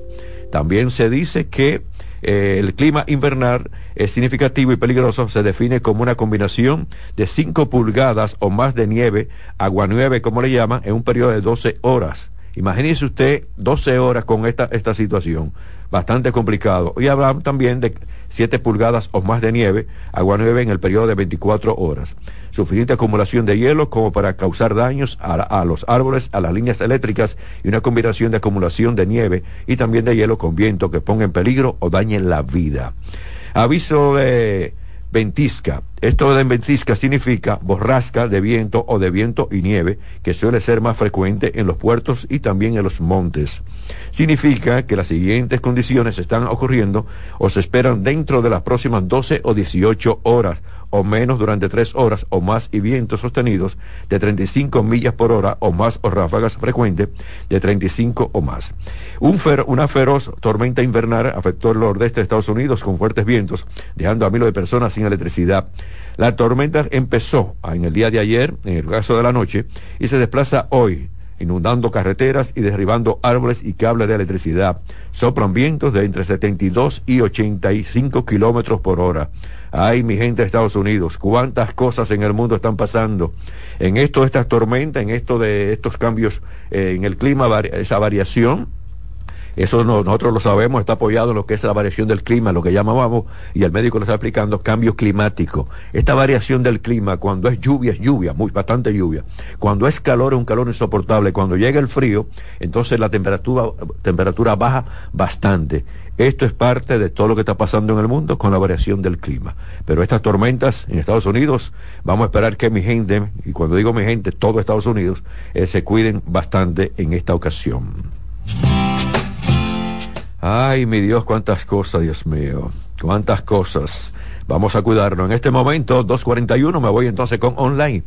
También se dice que eh, el clima invernal es significativo y peligroso, se define como una combinación de 5 pulgadas o más de nieve, agua nieve como le llaman, en un periodo de 12 horas. Imagínese usted 12 horas con esta, esta situación, bastante complicado. Y hablan también de 7 pulgadas o más de nieve, agua nieve en el periodo de 24 horas. Suficiente acumulación de hielo como para causar daños a, a, los árboles, a las líneas eléctricas y una combinación de acumulación de nieve y también de hielo con viento que ponga en peligro o dañe la vida. Aviso de ventisca. Esto de ventisca significa borrasca de viento o de viento y nieve, que suele ser más frecuente en los puertos y también en los montes. Significa que las siguientes condiciones están ocurriendo o se esperan dentro de las próximas 12 o 18 horas o menos durante tres horas o más y vientos sostenidos de 35 millas por hora o más o ráfagas frecuentes de 35 o más. Un una feroz tormenta invernal afectó el nordeste de Estados Unidos con fuertes vientos, dejando a miles de personas sin electricidad. La tormenta empezó en el día de ayer, en el caso de la noche, y se desplaza hoy inundando carreteras y derribando árboles y cables de electricidad. Soplan vientos de entre 72 y 85 kilómetros por hora. Ay, mi gente de Estados Unidos, cuántas cosas en el mundo están pasando. En esto de estas tormentas, en esto de estos cambios eh, en el clima, esa variación, eso nosotros lo sabemos, está apoyado en lo que es la variación del clima, lo que llamábamos, y el médico lo está explicando, cambio climático. Esta variación del clima, cuando es lluvia, es lluvia, muy, bastante lluvia. Cuando es calor, es un calor insoportable. Cuando llega el frío, entonces la temperatura, temperatura baja bastante. Esto es parte de todo lo que está pasando en el mundo con la variación del clima. Pero estas tormentas en Estados Unidos, vamos a esperar que mi gente, y cuando digo mi gente, todo Estados Unidos, eh, se cuiden bastante en esta ocasión. Ay, mi Dios, cuántas cosas, Dios mío, cuántas cosas. Vamos a cuidarnos. En este momento, 2.41, me voy entonces con online.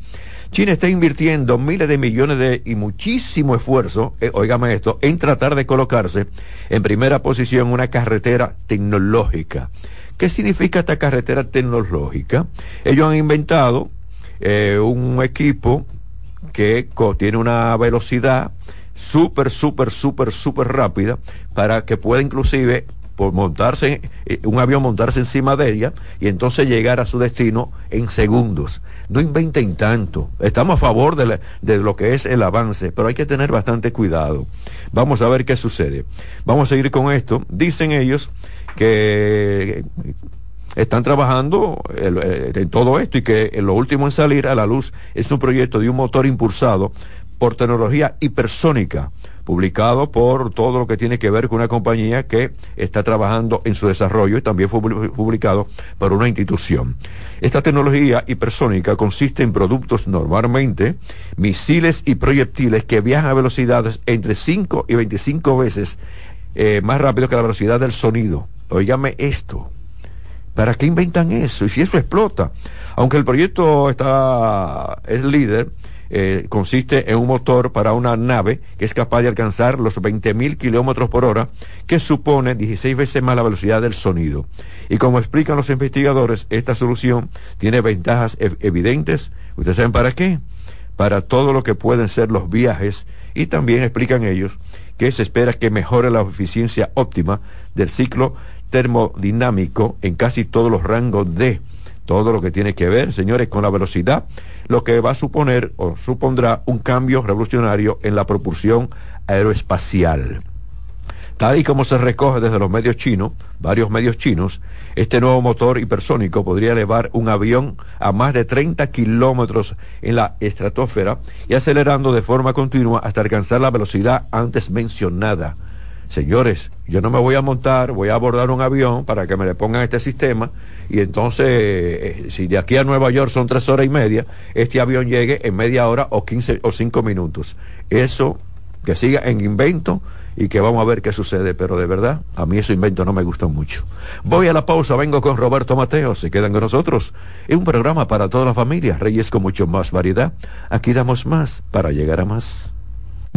China está invirtiendo miles de millones de y muchísimo esfuerzo, eh, esto, en tratar de colocarse en primera posición una carretera tecnológica. ¿Qué significa esta carretera tecnológica? Ellos han inventado eh, un equipo que tiene una velocidad súper, súper, súper, súper rápida para que pueda inclusive por montarse, eh, un avión montarse encima de ella y entonces llegar a su destino en segundos. No inventen tanto. Estamos a favor de, de, lo que es el avance, pero hay que tener bastante cuidado. Vamos a ver qué sucede. Vamos a seguir con esto. Dicen ellos que están trabajando eh, en todo esto y que lo último en salir a la luz es un proyecto de un motor impulsado por tecnología hipersónica, publicado por todo lo que tiene que ver con una compañía que está trabajando en su desarrollo y también fue publicado por una institución. Esta tecnología hipersónica consiste en productos normalmente, misiles y proyectiles que viajan a velocidades entre 5 y 25 veces eh, más rápido que la velocidad del sonido. Oígame esto. ¿Para qué inventan eso? Y si eso explota. Aunque el proyecto está, es líder, eh, consiste en un motor para una nave que es capaz de alcanzar los 20.000 kilómetros por hora, que supone 16 veces más la velocidad del sonido. Y como explican los investigadores, esta solución tiene ventajas evidentes. ¿Ustedes saben para qué? Para todo lo que pueden ser los viajes y también explican ellos que se espera que mejore la eficiencia óptima del ciclo termodinámico en casi todos los rangos de todo lo que tiene que ver, señores, con la velocidad, lo que va a suponer o supondrá un cambio revolucionario en la propulsión aeroespacial. Tal y como se recoge desde los medios chinos, varios medios chinos, este nuevo motor hipersónico podría elevar un avión a más de 30 kilómetros en la estratosfera y acelerando de forma continua hasta alcanzar la velocidad antes mencionada señores, yo no me voy a montar, voy a abordar un avión para que me le pongan este sistema y entonces, eh, si de aquí a Nueva York son tres horas y media, este avión llegue en media hora o quince o cinco minutos. Eso, que siga en invento y que vamos a ver qué sucede, pero de verdad, a mí esos invento no me gustan mucho. Voy a la pausa, vengo con Roberto Mateo, se quedan con nosotros. Es un programa para toda la familia, Reyes con mucho más variedad. Aquí damos más para llegar a más.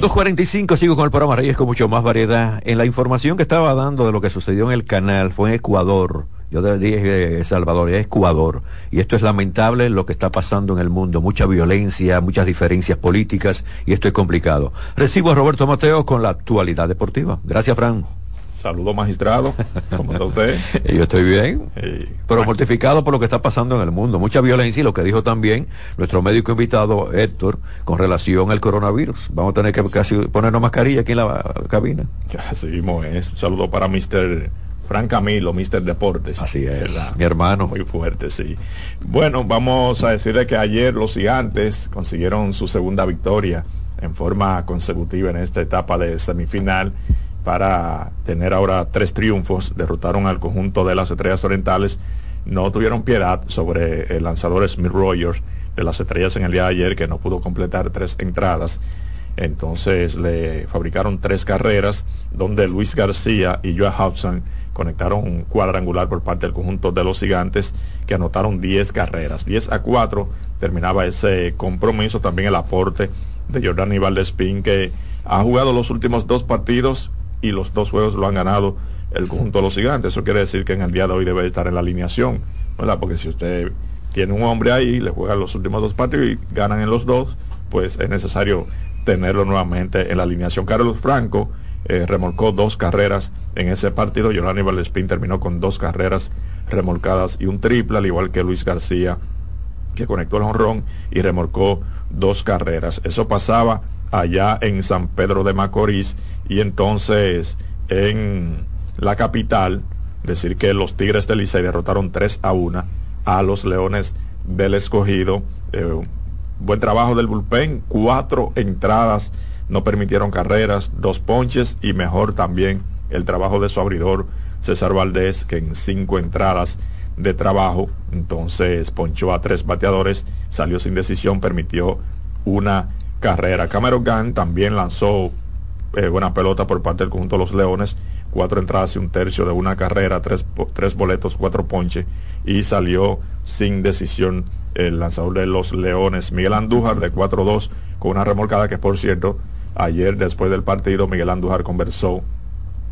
2.45, sigo con el programa Reyes con mucho más variedad. En la información que estaba dando de lo que sucedió en el canal fue en Ecuador. Yo dije Salvador, es Ecuador. Y esto es lamentable lo que está pasando en el mundo. Mucha violencia, muchas diferencias políticas y esto es complicado. Recibo a Roberto Mateo con la actualidad deportiva. Gracias, Fran.
Saludos magistrado, ¿cómo está usted?
Yo estoy bien, pero mortificado por lo que está pasando en el mundo. Mucha violencia y lo que dijo también nuestro médico invitado Héctor con relación al coronavirus. Vamos a tener que casi ponernos mascarilla aquí en la cabina.
Seguimos es. saludo para Mr. Frank Camilo, Mr. Deportes.
Así es, mi hermano.
Muy fuerte, sí. Bueno, vamos a decirle que ayer los gigantes consiguieron su segunda victoria en forma consecutiva en esta etapa de semifinal para tener ahora tres triunfos. Derrotaron al conjunto de las Estrellas Orientales. No tuvieron piedad sobre el lanzador Smith Rogers de las Estrellas en el día de ayer, que no pudo completar tres entradas. Entonces le fabricaron tres carreras, donde Luis García y Joe Hudson conectaron un cuadrangular por parte del conjunto de los gigantes, que anotaron 10 carreras. 10 a 4 terminaba ese compromiso. También el aporte de Jordani Valdespín, que ha jugado los últimos dos partidos y los dos juegos lo han ganado el conjunto de los gigantes. Eso quiere decir que en el día de hoy debe estar en la alineación. Porque si usted tiene un hombre ahí, le juega los últimos dos partidos y ganan en los dos, pues es necesario tenerlo nuevamente en la alineación. Carlos Franco eh, remolcó dos carreras en ese partido. Giovanni Valdespín terminó con dos carreras remolcadas y un triple, al igual que Luis García, que conectó el honrón y remolcó dos carreras. Eso pasaba allá en San Pedro de Macorís y entonces en la capital, decir que los Tigres del Licey derrotaron 3 a 1 a los Leones del Escogido. Eh, buen trabajo del bullpen, cuatro entradas, no permitieron carreras, dos ponches y mejor también el trabajo de su abridor César Valdés, que en cinco entradas de trabajo, entonces ponchó a tres bateadores, salió sin decisión, permitió una carrera. Cameron Gunn también lanzó eh, buena pelota por parte del conjunto de los Leones, cuatro entradas y un tercio de una carrera, tres, tres boletos, cuatro ponches y salió sin decisión el lanzador de los Leones, Miguel Andújar de 4-2 con una remolcada que por cierto, ayer después del partido Miguel Andújar conversó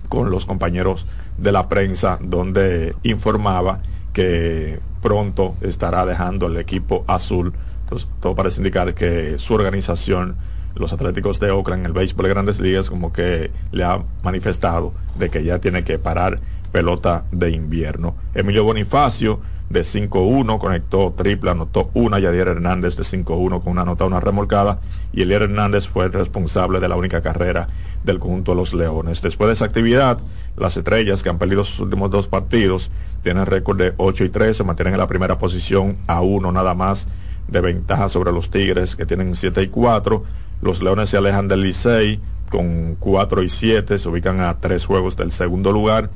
con los compañeros de la prensa donde informaba que pronto estará dejando el equipo azul entonces, todo parece indicar que su organización, los Atléticos de Oakland, el béisbol de grandes ligas, como que le ha manifestado de que ya tiene que parar pelota de invierno. Emilio Bonifacio de 5-1 conectó triple, anotó una, Yadier Hernández de 5-1 con una nota, una remolcada, y Elier Hernández fue el responsable de la única carrera del conjunto de los Leones. Después de esa actividad, las estrellas que han perdido sus últimos dos partidos tienen récord de 8 y 3, se mantienen en la primera posición a uno nada más de ventaja sobre los Tigres que tienen 7 y 4. Los Leones se alejan del Licey con 4 y 7, se ubican a 3 juegos del segundo lugar.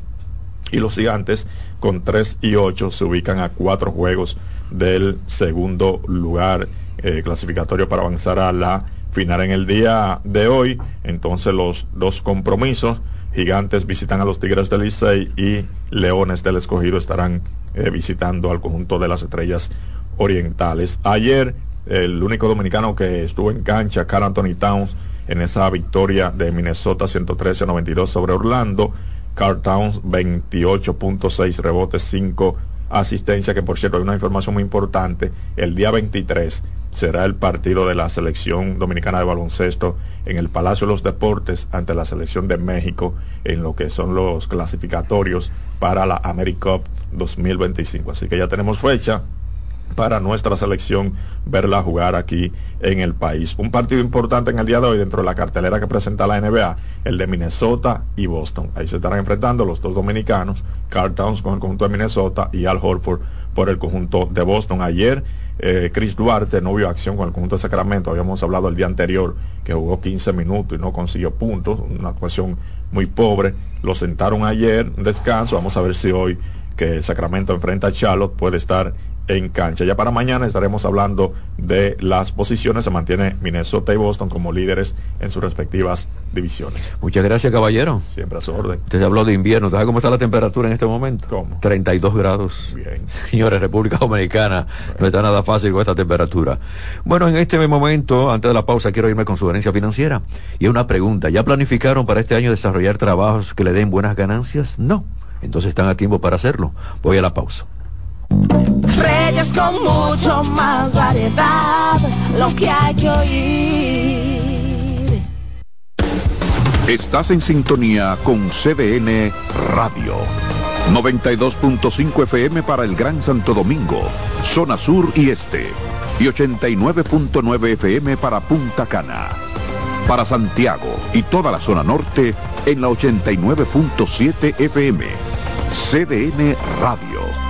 Y los Gigantes con 3 y 8 se ubican a 4 juegos del segundo lugar eh, clasificatorio para avanzar a la final en el día de hoy. Entonces los dos compromisos, Gigantes visitan a los Tigres del Licey y Leones del Escogido estarán eh, visitando al conjunto de las estrellas orientales. Ayer, el único dominicano que estuvo en cancha, Carl Anthony Towns, en esa victoria de Minnesota 113 92 sobre Orlando. Carl Towns 28.6 rebotes, 5 asistencia, que por cierto hay una información muy importante, el día 23 será el partido de la selección dominicana de baloncesto en el Palacio de los Deportes ante la selección de México en lo que son los clasificatorios para la AmeriCup 2025. Así que ya tenemos fecha, para nuestra selección verla jugar aquí en el país. Un partido importante en el día de hoy dentro de la cartelera que presenta la NBA, el de Minnesota y Boston. Ahí se estarán enfrentando los dos dominicanos, Carl Towns con el conjunto de Minnesota y Al Horford por el conjunto de Boston. Ayer eh, Chris Duarte no vio acción con el conjunto de Sacramento. Habíamos hablado el día anterior que jugó 15 minutos y no consiguió puntos, una actuación muy pobre. Lo sentaron ayer, descanso. Vamos a ver si hoy que Sacramento enfrenta a Charlotte puede estar en cancha. Ya para mañana estaremos hablando de las posiciones. Se mantiene Minnesota y Boston como líderes en sus respectivas divisiones.
Muchas gracias, caballero.
Siempre a su orden.
Usted habló de invierno. ¿Sabes cómo está la temperatura en este momento?
¿Cómo?
32 grados.
Bien.
Señores, República Dominicana, no está nada fácil con esta temperatura. Bueno, en este momento, antes de la pausa, quiero irme con su herencia financiera. Y una pregunta, ¿ya planificaron para este año desarrollar trabajos que le den buenas ganancias? No. Entonces están a tiempo para hacerlo. Voy a la pausa.
Reyes con mucho más variedad, lo que hay que oír.
Estás en sintonía con CDN Radio. 92.5 FM para el Gran Santo Domingo, zona sur y este. Y 89.9 FM para Punta Cana. Para Santiago y toda la zona norte en la 89.7 FM. CDN Radio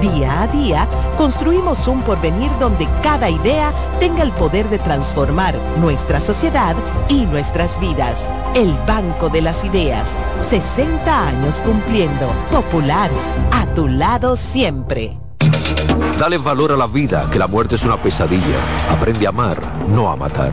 Día a día, construimos un porvenir donde cada idea tenga el poder de transformar nuestra sociedad y nuestras vidas. El Banco de las Ideas, 60 años cumpliendo. Popular, a tu lado siempre.
Dale valor a la vida, que la muerte es una pesadilla. Aprende a amar, no a matar.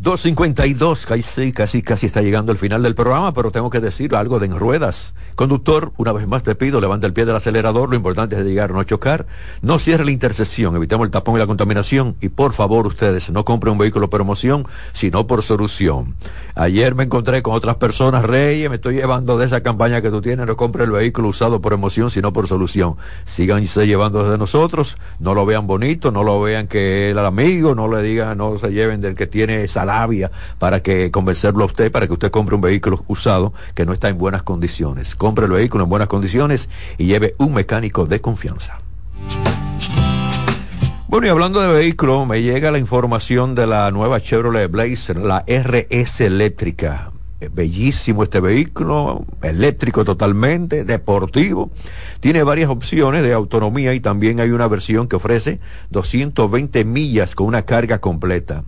252, casi, casi, casi está llegando el final del programa, pero tengo que decir algo de en ruedas. Conductor, una vez más te pido, levanta el pie del acelerador, lo importante es llegar, no chocar, no cierre la intersección, evitemos el tapón y la contaminación, y por favor ustedes, no compren un vehículo por emoción, sino por solución. Ayer me encontré con otras personas, Reyes, me estoy llevando de esa campaña que tú tienes, no compre el vehículo usado por emoción, sino por solución. Síganse llevando desde nosotros, no lo vean bonito, no lo vean que el amigo, no le digan, no se lleven del que tiene para que convencerlo a usted para que usted compre un vehículo usado que no está en buenas condiciones. Compre el vehículo en buenas condiciones y lleve un mecánico de confianza. Bueno, y hablando de vehículo, me llega la información de la nueva Chevrolet Blazer, la RS eléctrica. Bellísimo este vehículo, eléctrico totalmente, deportivo. Tiene varias opciones de autonomía y también hay una versión que ofrece 220 millas con una carga completa.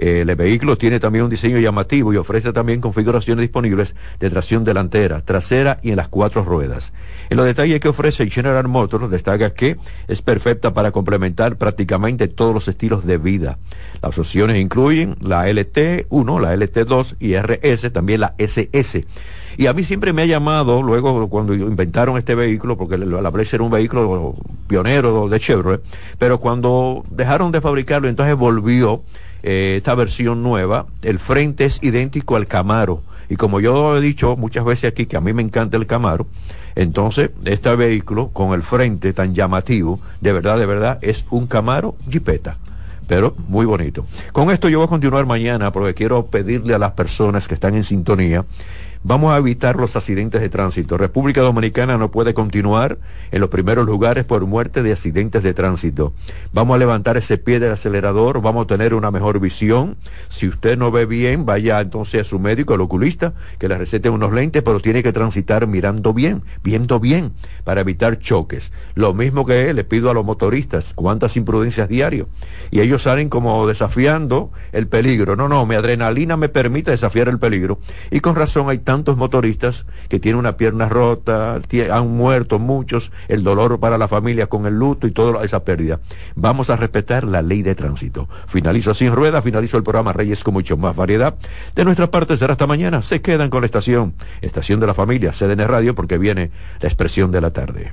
El vehículo tiene también un diseño llamativo y ofrece también configuraciones disponibles de tracción delantera, trasera y en las cuatro ruedas. En los detalles que ofrece General Motors destaca que es perfecta para complementar prácticamente todos los estilos de vida. Las opciones incluyen la LT1, la LT2 y RS, también la SS. Y a mí siempre me ha llamado, luego cuando inventaron este vehículo, porque la Blazer era un vehículo pionero de Chevrolet, pero cuando dejaron de fabricarlo, entonces volvió eh, esta versión nueva, el frente es idéntico al Camaro. Y como yo he dicho muchas veces aquí que a mí me encanta el Camaro, entonces este vehículo con el frente tan llamativo, de verdad, de verdad, es un Camaro Jeepeta pero muy bonito. Con esto yo voy a continuar mañana porque quiero pedirle a las personas que están en sintonía Vamos a evitar los accidentes de tránsito. República Dominicana no puede continuar en los primeros lugares por muerte de accidentes de tránsito. Vamos a levantar ese pie del acelerador, vamos a tener una mejor visión. Si usted no ve bien, vaya entonces a su médico, al oculista, que le recete unos lentes, pero tiene que transitar mirando bien, viendo bien, para evitar choques. Lo mismo que le pido a los motoristas, cuántas imprudencias diario. Y ellos salen como desafiando el peligro. No, no, mi adrenalina me permite desafiar el peligro. Y con razón hay tantos motoristas que tienen una pierna rota, han muerto muchos, el dolor para la familia con el luto y toda esa pérdida. Vamos a respetar la ley de tránsito. Finalizo sin rueda, finalizo el programa Reyes con mucho más variedad. De nuestra parte será hasta mañana. Se quedan con la estación, estación de la familia, CDN Radio, porque viene la expresión de la tarde.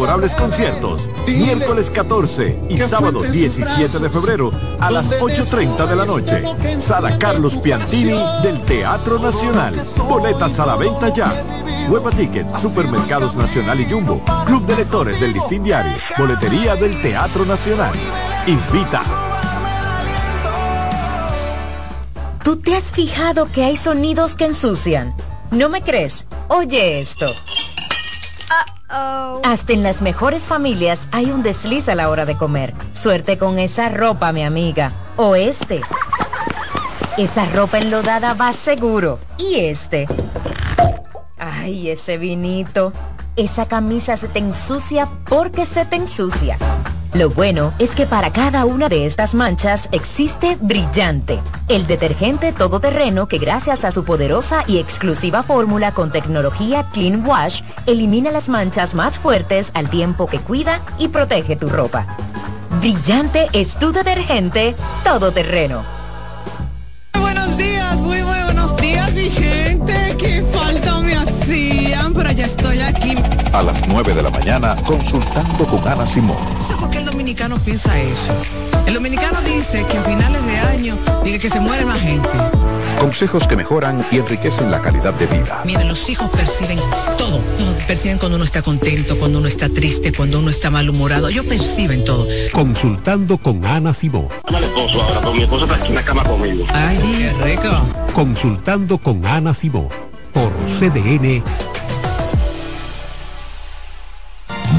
memorables conciertos, miércoles 14 y sábado 17 de febrero a las 8.30 de la noche. Sala Carlos Piantini del Teatro Nacional. Boletas a la venta ya. Hueva Ticket, Supermercados Nacional y Jumbo, Club de Lectores del Listín Diario, Boletería del Teatro Nacional. Invita.
¿Tú te has fijado que hay sonidos que ensucian? ¿No me crees? Oye esto. Hasta en las mejores familias hay un desliz a la hora de comer. Suerte con esa ropa, mi amiga. O este. Esa ropa enlodada va seguro. Y este. Ay, ese vinito. Esa camisa se te ensucia porque se te ensucia. Lo bueno es que para cada una de estas manchas existe Brillante, el detergente todoterreno que gracias a su poderosa y exclusiva fórmula con tecnología Clean Wash elimina las manchas más fuertes al tiempo que cuida y protege tu ropa. Brillante es tu detergente todoterreno.
Buenos días, muy, muy buenos días, mi gente. Qué falta me hacían, pero ya estoy aquí.
A las 9 de la mañana, consultando con Ana Simón.
Dominicano piensa eso. El dominicano dice que a finales de año, dice que se muere más gente.
Consejos que mejoran y enriquecen la calidad de vida.
Miren, los hijos perciben todo. Perciben cuando uno está contento, cuando uno está triste, cuando uno está malhumorado. Ellos perciben todo.
Consultando con Ana
esposo ahora, con mi esposo está aquí en la cama conmigo.
Ay, qué rico.
Consultando con Ana Simón. Por CDN.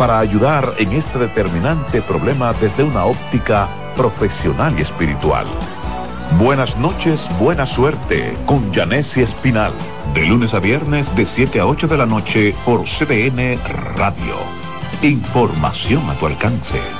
para ayudar en este determinante problema desde una óptica profesional y espiritual. Buenas noches, buena suerte con Janessi Espinal. De lunes a viernes de 7 a 8 de la noche por CDN Radio. Información a tu alcance.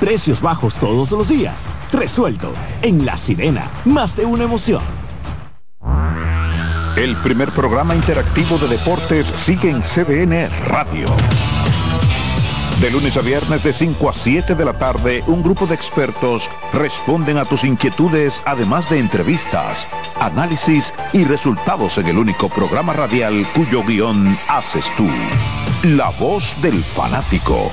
Precios bajos todos los días. Resuelto. En La Sirena, más de una emoción.
El primer programa interactivo de deportes sigue en CDN Radio. De lunes a viernes de 5 a 7 de la tarde, un grupo de expertos responden a tus inquietudes, además de entrevistas, análisis y resultados en el único programa radial cuyo guion haces tú. La voz del fanático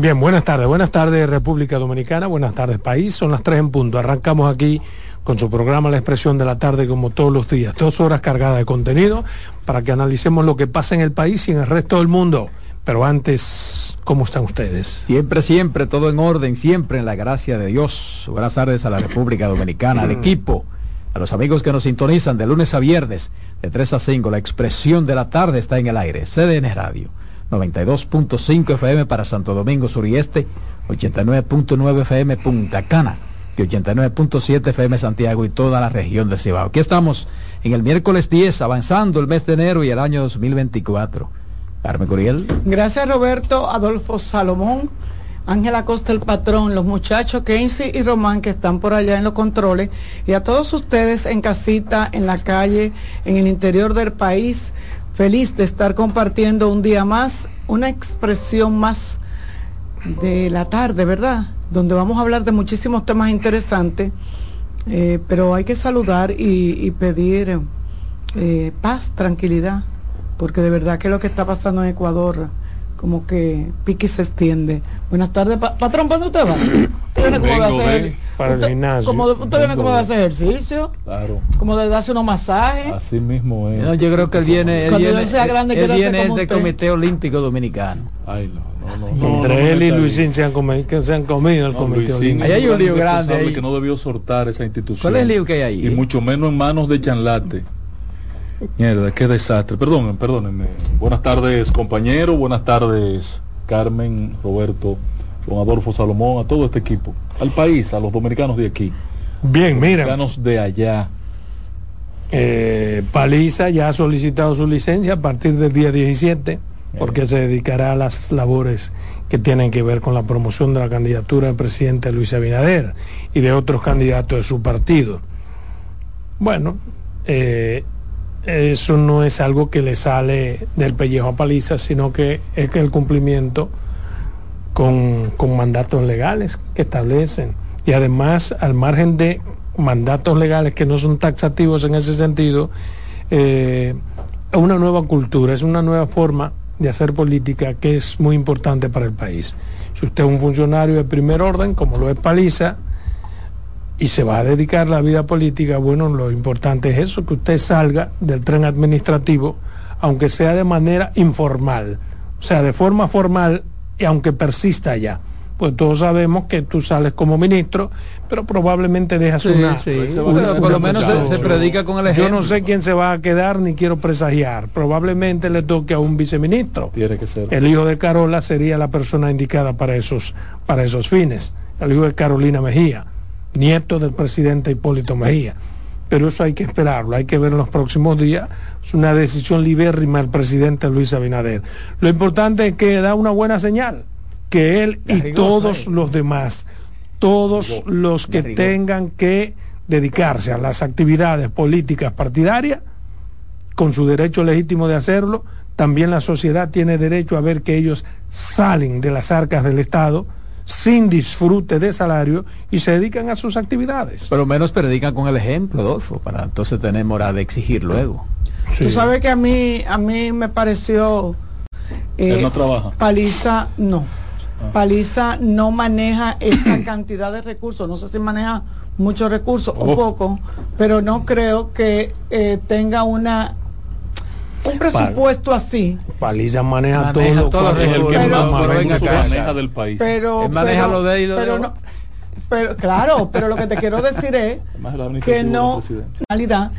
Bien, buenas tardes, buenas tardes República Dominicana, buenas tardes país, son las tres en punto. Arrancamos aquí con su programa La Expresión de la Tarde como todos los días, dos horas cargadas de contenido para que analicemos lo que pasa en el país y en el resto del mundo. Pero antes, ¿cómo están ustedes?
Siempre, siempre, todo en orden, siempre en la gracia de Dios. Buenas tardes a la República Dominicana, al equipo, a los amigos que nos sintonizan de lunes a viernes, de 3 a 5. La expresión de la tarde está en el aire. CDN Radio, 92.5 FM para Santo Domingo Sur y Este, 89.9 FM Punta Cana y 89.7 FM Santiago y toda la región de Cibao. Aquí estamos en el miércoles 10, avanzando el mes de enero y el año 2024. Carmen Curiel.
Gracias Roberto, Adolfo Salomón, Ángela Costa el patrón, los muchachos Kenzie y Román que están por allá en los controles y a todos ustedes en casita, en la calle, en el interior del país. Feliz de estar compartiendo un día más, una expresión más de la tarde, ¿verdad? Donde vamos a hablar de muchísimos temas interesantes, eh, pero hay que saludar y, y pedir eh, paz, tranquilidad porque de verdad que lo que está pasando en Ecuador como que pique se extiende. Buenas tardes, pa patrón, ¿para dónde usted va? ¿Usted viene
para el gimnasio.
Como, ¿Usted viene como de hacer ejercicio?
Claro.
Como de darse unos masajes.
Así mismo es. No, yo creo que él viene, él
Cuando
viene,
él sea grande,
él viene
como
del. Comité Olímpico Dominicano.
Ay, no, no, no.
Entre él y Luisín se han, comido, que se han comido el comité olímpico.
Ahí hay un lío grande ahí.
que no debió soltar esa institución.
¿Cuál es el lío que hay ahí?
Y mucho menos en manos de Chanlate. Mierda, qué desastre. Perdónenme, perdónenme. Buenas tardes, compañero. Buenas tardes, Carmen, Roberto, don Adolfo Salomón, a todo este equipo. Al país, a los dominicanos de aquí.
Bien, mira.
Dominicanos de allá.
Eh, Paliza ya ha solicitado su licencia a partir del día 17 porque se dedicará a las labores que tienen que ver con la promoción de la candidatura del presidente Luis Abinader y de otros candidatos de su partido. Bueno, eh, eso no es algo que le sale del pellejo a Paliza, sino que es que el cumplimiento con, con mandatos legales que establecen y además al margen de mandatos legales que no son taxativos en ese sentido, eh, una nueva cultura, es una nueva forma de hacer política que es muy importante para el país. Si usted es un funcionario de primer orden, como lo es Paliza, y se va a dedicar la vida política, bueno, lo importante es eso, que usted salga del tren administrativo, aunque sea de manera informal, o sea, de forma formal y aunque persista allá. Pues todos sabemos que tú sales como ministro, pero probablemente dejas
Sí,
una,
sí.
una-
Pero por lo menos se- predica con el
Yo
ejemplo.
no sé quién se va a quedar ni quiero presagiar. Probablemente le toque a un viceministro.
Tiene que ser.
El hijo de Carola sería la persona indicada para esos, para esos fines. El hijo de Carolina Mejía, nieto del presidente Hipólito Mejía. Pero eso hay que esperarlo, hay que ver en los próximos días. Es una decisión libérrima del presidente Luis Abinader. Lo importante es que da una buena señal, que él y todos los demás, todos los que tengan que dedicarse a las actividades políticas partidarias, con su derecho legítimo de hacerlo, también la sociedad tiene derecho a ver que ellos salen de las arcas del Estado sin disfrute de salario y se dedican a sus actividades.
Pero menos predican con el ejemplo, Adolfo, para entonces tener moral de exigir luego.
Tú sabes que a mí, a mí me pareció...
Él
eh,
no trabaja.
Paliza no. Paliza no maneja esa cantidad de recursos. No sé si maneja muchos recursos o poco, pero no creo que eh, tenga una un presupuesto así.
Paliza maneja,
Maneja
todo,
todos los
cuando-
recursos,
el que
pero-
más
pero venga
recursos
acá.
maneja.
Maneja del país.
Pero,
Él maneja
pero-
lo de lo de
pero
él.
no- pero claro, pero lo que te quiero decir es que no
presidente.
realidad